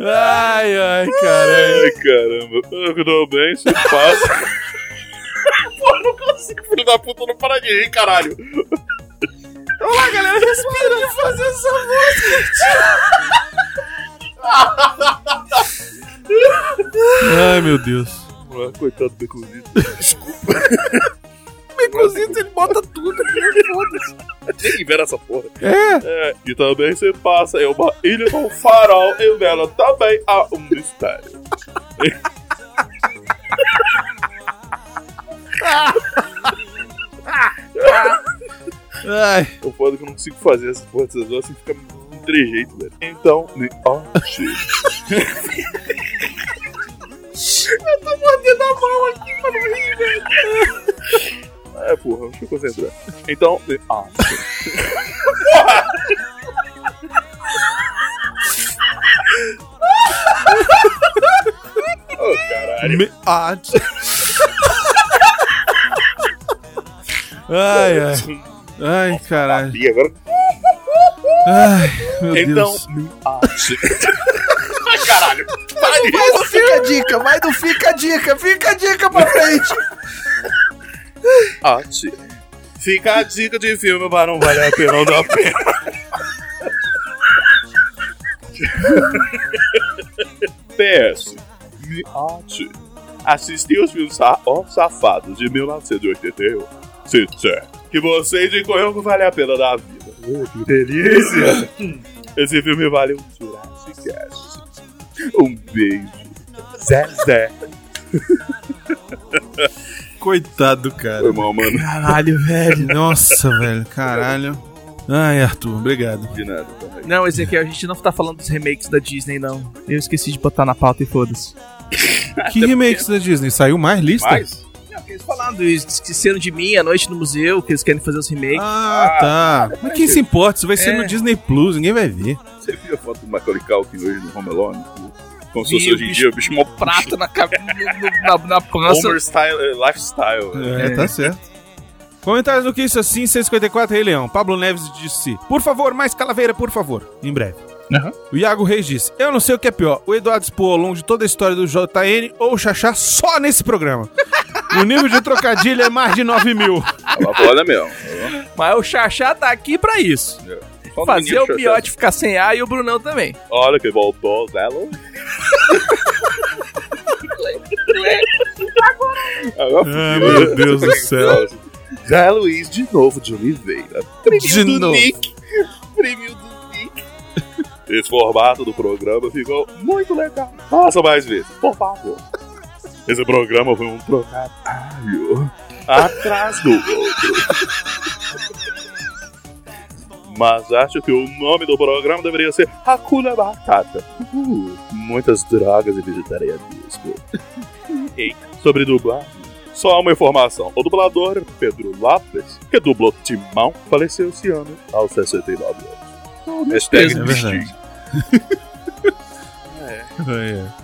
Ai, ai, caralho. Ai, caramba. Eu tô bem, você passa. (laughs) Pô, eu não consigo, filho da puta, não para de rir, caralho. Olá, galera. Respira de fazer essa Ai, meu Deus. Ah, Coitado do Becozito. (laughs) Becozito, ele bota tudo. Nem ver essa porra. É. É, e também você passa em uma ilha com farol e nela também há um mistério. (laughs) Ai. O foda é que eu não consigo fazer essas porra dessas vozes sem ficar um trejeito, velho. Então, me ache. (laughs) eu tô mordendo a mão aqui pra não rir, velho. É, porra, deixa eu concentrar. Então, me ache. (laughs) Ô, caralho. Me art. (laughs) Ai, ai. Ai, caralho. E agora, Ai, meu então, Deus. Ai, (laughs) caralho. Para de. Mas não fica a dica, mas não fica a dica. Fica a dica pra frente. Arte. Fica a dica de filme, mas não vale a pena, não dá pena. (laughs) PS. Me arte. Assisti os filmes Ó Safados de 1981. Se disser que você indicou eu que vale a pena da vida. Oh, que delícia! (laughs) Esse filme vale um Jurassic Cast. Um beijo. Zé Zé. (laughs) Coitado do cara. Foi mal, mano. Caralho, velho. Nossa, velho, caralho. Ai, Arthur, obrigado. De nada, também. Não, Ezequiel, a gente não tá falando dos remakes da Disney, não. Eu esqueci de botar na pauta e foda-se. Que remakes da Disney? Saiu mais lista? Mas, Não, porque eles falaram Esqueceram de Mim, A Noite no Museu, que eles querem fazer os remakes. Ah, tá. Mas quem se importa? Isso vai ser É. no Disney Plus, ninguém vai ver. você viu a foto do Macaulay Culkin hoje no Home Alone? Como se fosse hoje em dia, o bicho mó Prato na, cabe- no- no- na, na (laughs) pança. Homer style, eh, lifestyle. né? É, tá certo. Comentários do que isso assim, 154 Rei Leão. Pablo Neves disse: Por favor, mais calaveira, por favor. Em breve. Aham. O Iago Reis disse: Eu não sei o que é pior, o Eduardo expor ao longo de toda a história do JN ou o Xaxá só nesse programa. O nível de trocadilho é mais de 9 mil. Ela foda mesmo. Mas o Xaxá tá aqui pra isso. Só no Fazer menino o. Piote ficar sem ar e o Brunão também. Olha que voltou, Zelo. Agora Ai, fudeu. meu Deus do céu. Zé Luiz de novo de Oliveira. Prêmio De do novo. Nick. Prêmio do Nick. Esse formato do programa ficou muito legal. Faça mais vezes, por favor. Esse programa foi um trocadilho atrás do outro. Mas acho que o nome do programa deveria ser Hakuna Batata. Uh, muitas drogas e vegetarianismo. Ei, sobre dublagem. Só uma informação. O dublador Pedro Lopes, que dublou Timão, faleceu esse ano aos 69 anos. Hashtag É (laughs)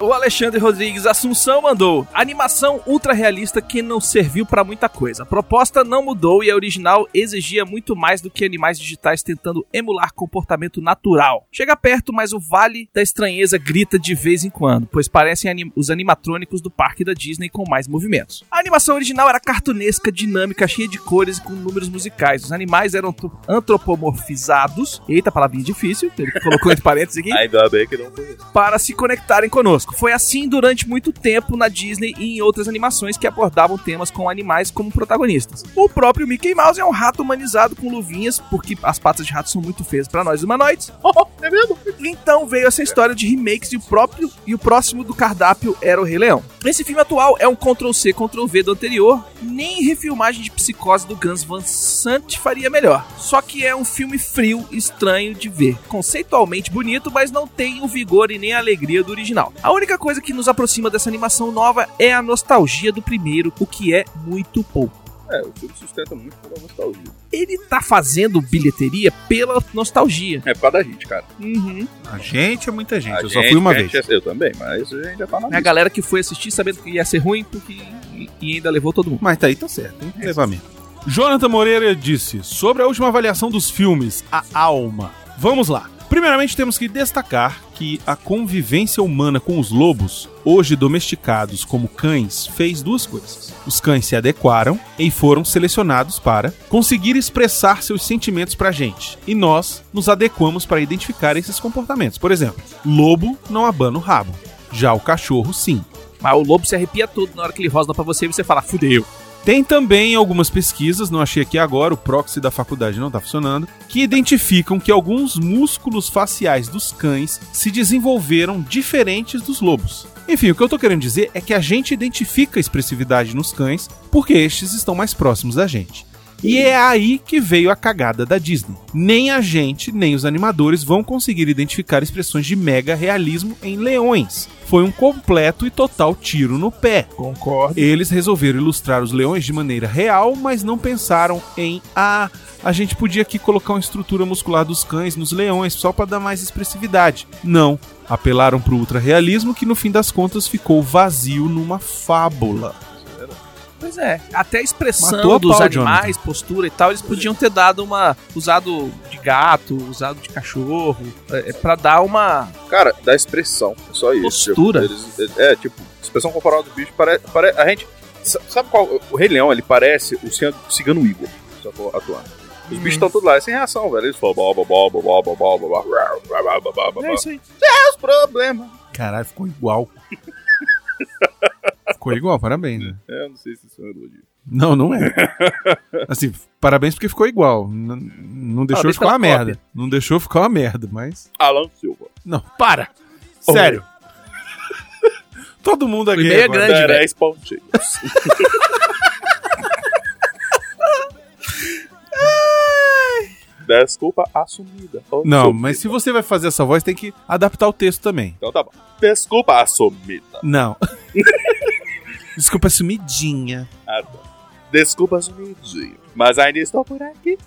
O Alexandre Rodrigues Assunção mandou animação ultra realista que não serviu pra muita coisa. A proposta não mudou e a original exigia muito mais do que animais digitais tentando emular comportamento natural. Chega perto, mas o Vale da Estranheza grita de vez em quando, pois parecem anim- os animatrônicos do parque da Disney com mais movimentos. A animação original era cartunesca, dinâmica, cheia de cores e com números musicais. Os animais eram antro- antropomorfizados. Eita, palavrinha difícil, ele colocou entre parênteses aqui Ainda bem que não foi para se conectarem conosco. Foi assim durante muito tempo na Disney e em outras animações que abordavam temas com animais como protagonistas. O próprio Mickey Mouse é um rato humanizado com luvinhas, porque as patas de rato são muito feias para nós humanoides. (laughs) É mesmo? Então veio essa história de remakes e o próprio e o próximo do cardápio era o Rei Leão. Esse filme atual é um Ctrl C, Ctrl V do anterior, nem refilmagem de Psicose do Gus Van Sant faria melhor. Só que é um filme frio, estranho de ver. Conceitualmente bonito, mas não tem o vigor e nem a alegria do original. A única coisa que nos aproxima dessa animação nova é a nostalgia do primeiro, o que é muito pouco. É, o filme sustenta muito pela nostalgia. Ele tá fazendo bilheteria pela nostalgia. É por causa da gente, cara. Uhum. A gente é muita gente. A eu só gente- fui uma a vez. gente- Eu também, mas a gente já tá na É a lista. galera que foi assistir sabendo que ia ser ruim porque e- e ainda levou todo mundo. Mas tá aí, tá certo. Tem que levar mesmo. Jonathan Moreira disse sobre a última avaliação dos filmes, A Alma. Vamos lá. Primeiramente, temos que destacar que a convivência humana com os lobos, hoje domesticados como cães, fez duas coisas. Os cães se adequaram e foram selecionados para conseguir expressar seus sentimentos pra gente. E nós nos adequamos para identificar esses comportamentos. Por exemplo, lobo não abana o rabo. Já o cachorro, sim. Mas o lobo se arrepia todo na hora que ele rosna pra você e você fala, fudeu. Tem também algumas pesquisas, não achei aqui agora, o proxy da faculdade não tá funcionando, que identificam que alguns músculos faciais dos cães se desenvolveram diferentes dos lobos. Enfim, o que eu tô querendo dizer é que a gente identifica expressividade nos cães porque estes estão mais próximos da gente. E é aí que veio a cagada da Disney. Nem a gente, nem os animadores vão conseguir identificar expressões de mega realismo em leões. Foi um completo e total tiro no pé. Concordo. Eles resolveram ilustrar os leões de maneira real, mas não pensaram em ah, a gente podia aqui colocar uma estrutura muscular dos cães nos leões só para dar mais expressividade. Não, apelaram pro ultra-realismo que no fim das contas ficou vazio numa fábula. Pois é. Até a expressão Matou dos animais, postura e tal, eles podiam ter dado uma. usado de gato, usado de cachorro, é, pra dar uma. Cara, da expressão, é só isso. Postura. Tipo, eles, é, tipo, expressão corporal do bicho, parece. Pare, a gente. Sabe qual? O Rei Leão, ele parece o cigano Igor, só atuando. Os hum. bichos estão tudo lá, sem reação, velho. Eles falam boba, boba, boba, boba, boba, boba, boba, É isso aí. Seus problemas. Caralho, ficou igual ficou igual, parabéns. Né? É, eu não sei se isso é um elogio. Não, não é. (laughs) Assim, parabéns porque ficou igual. N- não deixou Parabéns ficar uma merda. Não deixou ficar uma merda, mas. Alan Silva. Não, para! Sério. (laughs) Todo mundo aqui. e-mail é agora. grande, velho. 10 pontinhos. (laughs) Desculpa assumida. Não, mas se você vai fazer essa voz, tem que adaptar o texto também. Então tá bom. Desculpa assumida. Não. Desculpa, sumidinha. Ah, tá. Desculpa assumidinho. Mas ainda estou por aqui. (laughs)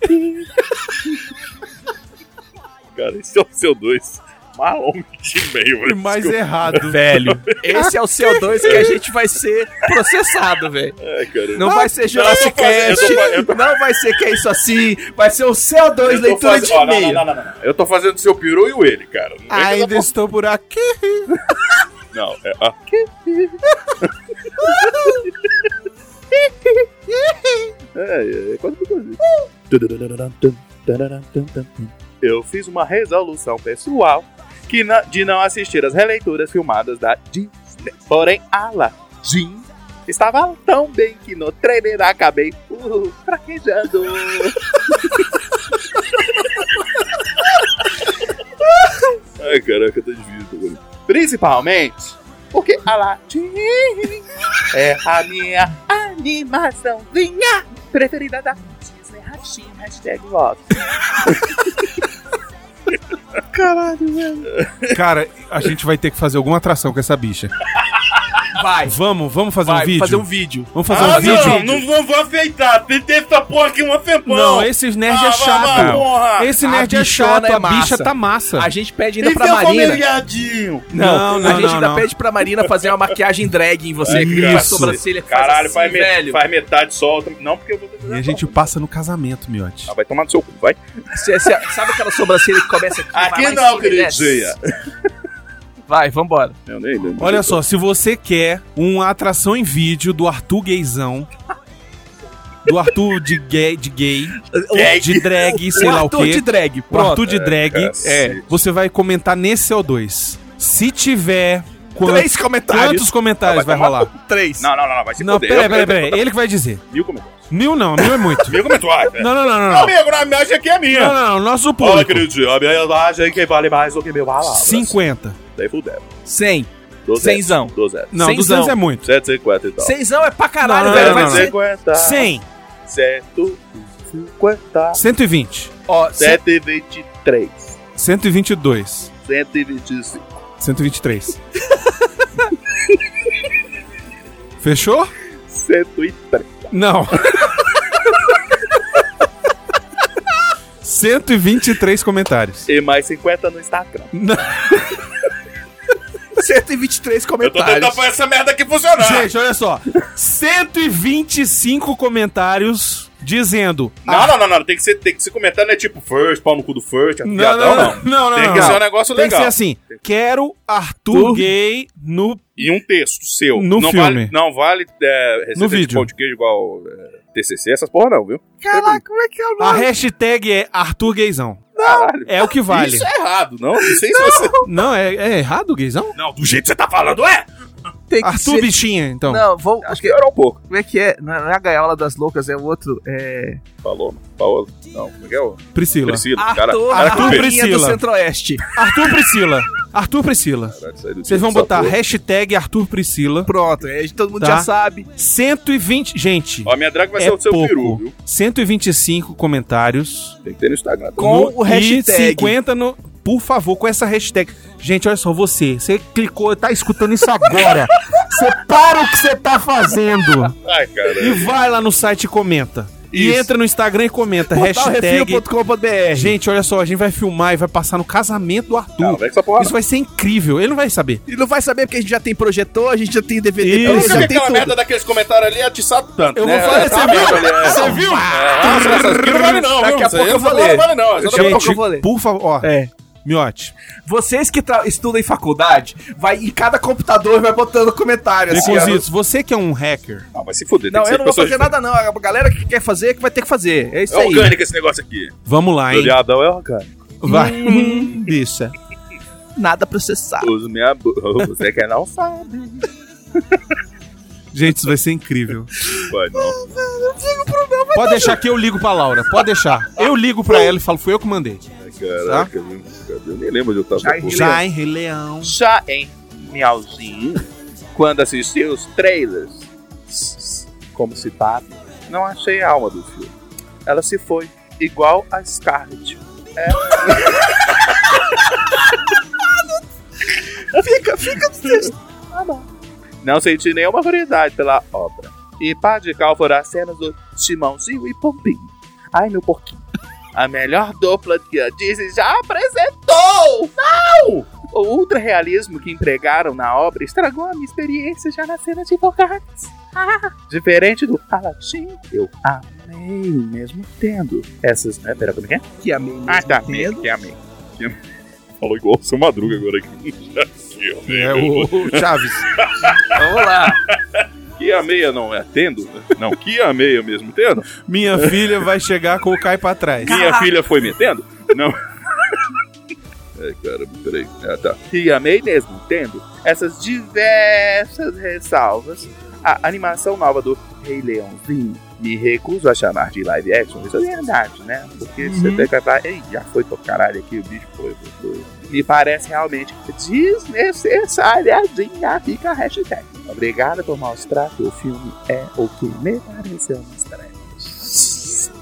Cara, esse é o seu 2 mais longo de e-mail, E mais Desculpa. errado. Velho, (laughs) esse é o CO2 que a gente vai ser processado, velho. É, cara. Não vai ser Jurassic Cast, eu tô- eu tô- não vai ser que é isso assim, vai ser o CO2 Eu leitura fazendo- de não, e-mail. não, não, não. Eu tô fazendo seu peru e o ele, cara. Ainda estou por aqui. (laughs) Não, é aqui. É, é, quase que coisa. Eu fiz uma resolução pessoal que na- de não assistir as releituras filmadas da Disney. Porém, Aladdin estava tão bem que no trailer acabei uh, fraquejando. (laughs) Ai, caraca, tá difícil. Principalmente porque Aladdin é a minha animaçãozinha preferida da Disney. Ratinho, hashtag love. Cara, a gente vai ter que fazer alguma atração com essa bicha. Vai, Vamos, vamos fazer vai, um vídeo? fazer um vídeo. Vamos fazer Ah, um vídeo? não, não, não vou aceitar. Tem que ter essa porra aqui um tempão. Não, esse nerd Ah, é chato. vai, porra. Esse A nerd é chato, é a bicha tá massa. A gente pede ainda E pra Marina. familiadinho? Não, não, a gente não, ainda não. pede pra Marina fazer uma maquiagem drag em você. Isso. com a sobrancelha Caralho, assim, faz, velho. faz metade solta. Não, porque eu vou ter que E a gente passa no casamento, miote. Ah, vai tomar no seu cu, vai. Cê- cê- sabe aquela sobrancelha que começa aqui? Aqui não, queridinha. Vai, vambora. Eu nem lembro. Olha só, se você quer uma atração em vídeo do Arthur Gaysão, do Arthur de gay, de gay, de drag, sei o lá o Arthur quê. de drag, O pronto. Arthur de drag, cacete. é, você vai comentar nesse CO2. Se tiver quant- Três comentários. quantos comentários Não, vai vai rolar? Três. Não, não, não, não, vai se Não, peraí, peraí, peraí. Ele que vai dizer. Mil comentários. Mil não, mil é muito. Mil comentários. Não, não, não, não. Não, amigo, a imagem aqui é minha. não, não, não nosso Olha, público. queridinho, a minha imagem que vale mais do que mil palavras. 50. Daí fudeu. Cem. Doze Cenzão. Não, Cenzão. 200 é muito. 150 e tal. Cenzão é pra caralho, Não, velho. não, Vai não, ser... 150. 100. 150. 120. Ó, cê- 123. 122. 125. 123. (laughs) Fechou? 130. Não. (laughs) 123 comentários. E mais 50 no Instagram. 123 (laughs) Eu tô tentando comentários. fazer essa merda aqui funcionar. Gente, olha só. 125 comentários dizendo. Não, não, não, não. Tem que ser, tem que ser comentário, não é tipo first, pau no cu do first, Não, viadão, não, não, não, Tem não, que não. ser um negócio Tem que legal. ser assim. Quero Arthur gay no. E um texto seu. No não filme. Vale, não vale é, receita No de vídeo. pão de queijo igual é, TCC, essas porra não, viu? Caraca, como é que é o A nome? hashtag é Arthur Gaysão. Caralho. É o que vale. Isso é errado, não? Não sei se você... Não, é, é errado, Gaysão? Não, do jeito que você tá falando, é? Tem que Arthur ser- Bichinha, então. Não, vou... Acho que era um pouco. Como é que é? Não é a gaiola das loucas, é o outro. É. Falou, falou. Não, como é que é o... Priscila. Priscila. cara, Arthur, cara, Arthur a rainha Priscila. do Centro-Oeste. Arthur Priscila. Arthur Priscila. Vocês vão botar porra. hashtag Arthur Priscila. Pronto, aí todo mundo Tá. já sabe. 120. Gente, Ó, a minha drag vai é ser o seu peru, pouco. viu? 125 comentários. Tem que ter no Instagram. Com no- o hashtag. E 50 no. Por favor, com essa hashtag. Gente, olha só, você. Você clicou, tá escutando isso agora. (laughs) Você para o que você tá fazendo. Ai, cara. E vai lá no site e comenta. E Isso. entra no Instagram e comenta. hashtag. Gente, olha só, a gente vai filmar e vai passar no casamento do Arthur. porra. Isso vai ser incrível. Ele não vai saber. E não vai saber porque a gente já tem projetor, a gente já tem DVD, Isso. Nunca já tem aquela tudo. merda daqueles comentários ali atiçado tanto. Eu né? vou falar, É, você viu? vendo ali, é. Você viu? Não vale não, Daqui a Isso pouco eu vou não ler. vale não. Essa Daqui a pouco eu vou ler. por favor, ó. É. Miote, Vocês que estudam em faculdade, vai em cada computador vai botando comentário. Assim, ó. Baconzitos, você que é um hacker, Não, vai se fuder. Não, eu não vou fazer de- nada não. A galera que quer fazer é que vai ter que fazer. É isso É aí. orgânico esse negócio aqui. vamos lá, hein? viadão é orgânico. Vai. (laughs) Bicha. Nada processado. Uso minha (laughs) Você que não sabe. Gente, isso vai ser incrível. Vai não. Pode deixar que eu ligo pra Laura. Pode deixar. Eu ligo pra ela e falo, foi eu que mandei. Caraca, viu? Eu nem lembro onde eu tava. Rei Leão. Já em Miauzinho, quando assisti os trailers, como citado, não achei a alma do filme. Ela se foi, igual a Scarlett. (laughs) Fica, fica no texto. Não senti nenhuma variedade pela obra. E pá de cal foram as cenas do Timãozinho e Pompinho. Ai, meu porquinho. A melhor dupla que a Disney já apresentou! Não! O ultra-realismo que empregaram na obra estragou a minha experiência já na cena de Pocahontas. Ah, (laughs) diferente do Aladdin, eu amei mesmo tendo essas... Né, pera, como é que é? Que amei mesmo. Ah, tá, tendo. que amei. Que (laughs) amei. Falou igual o seu Madruga agora aqui. (laughs) É o Chaves. Vamos lá. Que a meia não é tendo? Não, que a meia mesmo tendo? Minha filha vai chegar com o cai pra trás. Minha filha foi metendo? Não. Ai, cara, peraí. Ah, tá. Que amei mesmo tendo essas diversas ressalvas. A animação nova do Rei Leãozinho me recuso a chamar de live action. Isso é verdade, né? Porque você tem que falar, ei, já foi pro caralho aqui, o bicho foi, foi, foi. Me parece realmente desnecessariazinha. Fica a hashtag. Obrigado por mostrar que o filme é o que me pareceu mostrar.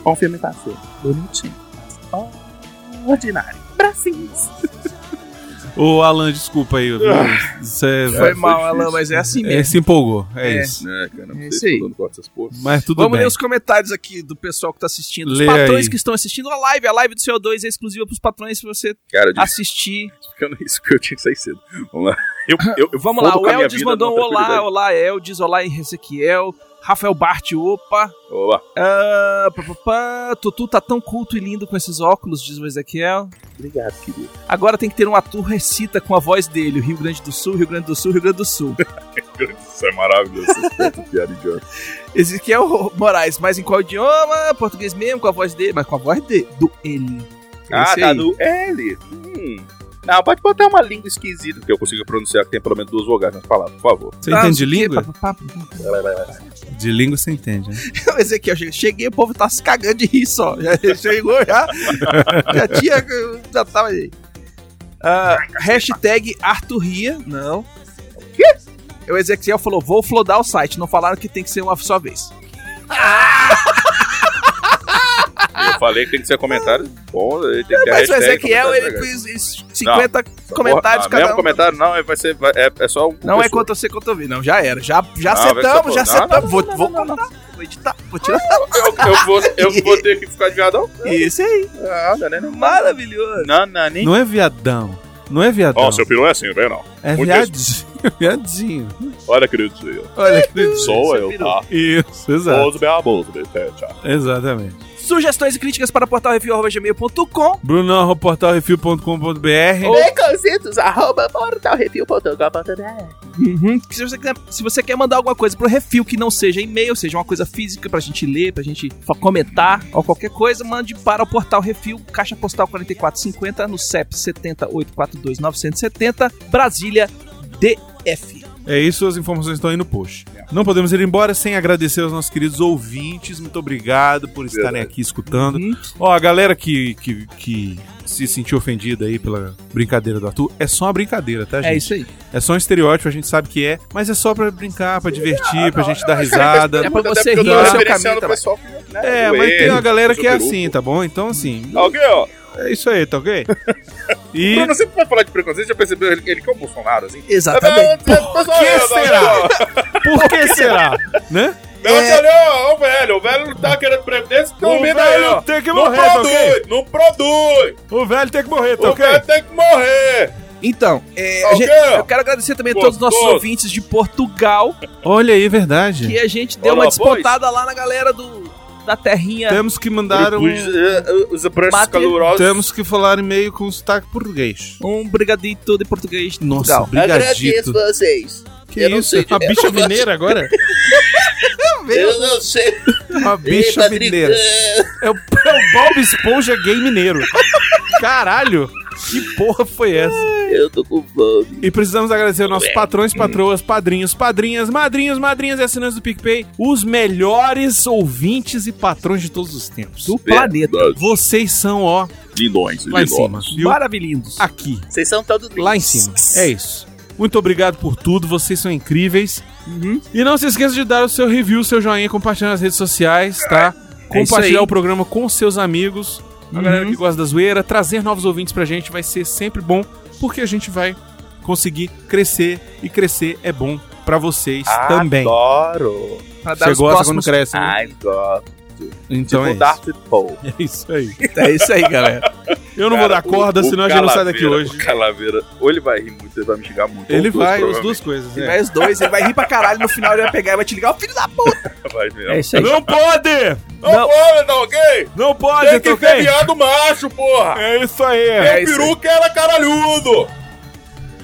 O filme passou bonitinho, mas ordinário. Bracinhos. Ô, Alan, desculpa aí. Você Foi foi mal, difícil. Alan, mas é assim é, mesmo. se empolgou. É, É. isso. É, cara, não É sei isso se aí. Mas tudo Vamos bem. ler os comentários aqui do pessoal que tá assistindo. Os Lê patrões aí. que estão assistindo a live. A live do CO2 é exclusiva pros patrões se você Cara, assistir. explicando (laughs) isso que eu tinha que sair cedo. Vamos lá. Eu, eu, eu Vamos lá, o vida mandou um numa olá, olá Eldes, olá Ezequiel, Rafael Bart, opa. Olá. Ah, pá, pá, pá, Tutu tá tão culto e lindo com esses óculos, diz o Ezequiel. Obrigado, querido. Agora tem que ter um ator recita com a voz dele, o Rio Grande do Sul, Rio Grande do Sul, Rio Grande do Sul. (laughs) Isso é maravilhoso, essa (laughs) piada idiota. Ezequiel Moraes, mas em qual idioma? Português mesmo, com a voz dele, mas com a voz de, do ele. Ah, tá aí. do L. Hum. Não, pode botar uma língua esquisita, porque eu consigo pronunciar que tem pelo menos duas vogais nas palavras, por favor. Você Ah, entende de quê, língua? vai, vai, vai. De língua você entende, né? O Ezequiel, cheguei, cheguei, o povo tá se cagando de rir só. (laughs) Já chegou, já. já tinha. Já tava aí. Ah, hashtag Arthur Ria. Não. O quê? O Ezequiel falou: vou flodar o site. Não falaram que tem que ser uma só vez. Eu falei que tem que ser comentário bom, tem que ter Mas o Ezequiel, ele fez 50 Essa comentários porra- ah, cada mesmo um. comentário não, vai ser, vai- é, é só um Não é pessoa. contra você, contra ouvir. Não, já era. Já, já Não, ser- já não, acertamos. não, Vou, não, vou não, não, cortar. Vou editar. Vou tirar. Eu, eu vou, eu vou ter que ficar de viadão? Isso aí. Ah, não, não, não. Maravilhoso. Não, não, nem. Não é viadão. Não é viadão. Ó, seu peru é assim, vem não. É Muito viadinho. (laughs) viadinho. Olha, querido. Olha que sou eu, tá? Isso, exato. Ouso bem a bolsa, é, tchau. Exatamente. Sugestões e críticas para portalrefil.gmail.com Bruno, portalrefil.com.br. Preconcitos, arroba portalrefil.com.br Uhum. Se, você quer, se você quer mandar alguma coisa pro Refil que não seja e-mail, seja uma coisa física pra gente ler, pra gente comentar ou qualquer coisa, mande para o Portal Refil, Caixa Postal 4450, no CEP 70842-970, Brasília, DF. É isso, as informações estão aí no post. Não podemos ir embora sem agradecer aos nossos queridos ouvintes. Muito obrigado por estarem Verdade. aqui escutando. Uhum. Ó, a galera que, que, que se sentiu ofendida aí pela brincadeira do Arthur, é só uma brincadeira, tá, gente? É isso aí. É só um estereótipo, a gente sabe que é, mas é só pra brincar, pra divertir, pra gente dar risada. É pra você rir no seu caminho o também. pessoal né, É, do mas tem uma galera que é assim, tá bom? Então, assim, Tá ok, ó. É isso aí, tá ok? (laughs) E Bruno sempre vai falar de preconceito, já percebeu ele, ele que é o Bolsonaro, assim? Exatamente. Por que será? por que (laughs) será? Né? Não, é... o velho, o velho não tá querendo previdência, então O aí, velho ó. tem que Não morrer, tá produz, ok? não produz. O velho tem que morrer, tá O ok? velho tem que morrer. Então, é, Tá a ok, gente- eu quero agradecer também a todos os nossos Gostoso. ouvintes de Portugal, Olha aí, verdade. que a gente deu Olá, uma despontada lá na galera do, da terrinha. Temos que mandar um... Os, eh, os abraços Bate- calorosos. Temos que falar e-mail com sotaque português. Um brigadito de português de Nossa. Agradeço brigadito. vocês. Que Eu não isso? sei de- Uma bicha eu mineira agora? (laughs) Eu não sei. Uma bicha Ei, mineira. É o, é o Bob Esponja gay mineiro. Caralho! Que porra foi essa? Eu tô com fome. E precisamos agradecer aos nossos patrões, patroas, padrinhos, padrinhas, madrinhos, madrinhas e assinantes do PicPay, os melhores ouvintes e patrões de todos os tempos. Do planeta. Vocês são, ó, Lindões, lá em cima. lindões. Maravilhindos. Aqui, Vocês são todos lá em cima. É isso. Muito obrigado por tudo, vocês são incríveis. Uhum. E não se esqueça de dar o seu review, seu joinha, compartilhar nas redes sociais, tá? É Compartilhar o programa com seus amigos, a Uhum. galera que gosta da zoeira, trazer novos ouvintes pra gente vai ser sempre bom, porque a gente vai conseguir crescer e crescer é bom pra vocês também. Adoro. Dar Você os gosta próximos... quando cresce, né? Ai, gosto. Então é tipo Darth Paul. isso. (laughs) É isso aí. É isso aí, galera. Eu não vou dar corda, senão a gente não sai daqui hoje. O Calaveira, ou ele vai rir muito, ele vai me xingar muito. Ele dois, vai, as duas coisas. Ele é. vai os dois, ele vai rir pra caralho, no final ele vai pegar e vai te ligar, o filho da puta. (laughs) Vai mesmo. É isso aí. Não pode! Não, Não. pode, tá ok? Não pode, Tem tá que ser viado macho, porra. É isso aí. É Meu peru que era caralhudo.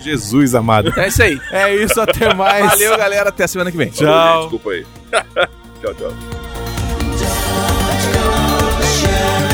Jesus amado. É isso aí. É isso, até (laughs) mais. Valeu, galera. Até a semana que vem. Tchau. Desculpa aí. tchau, tchau. Yeah.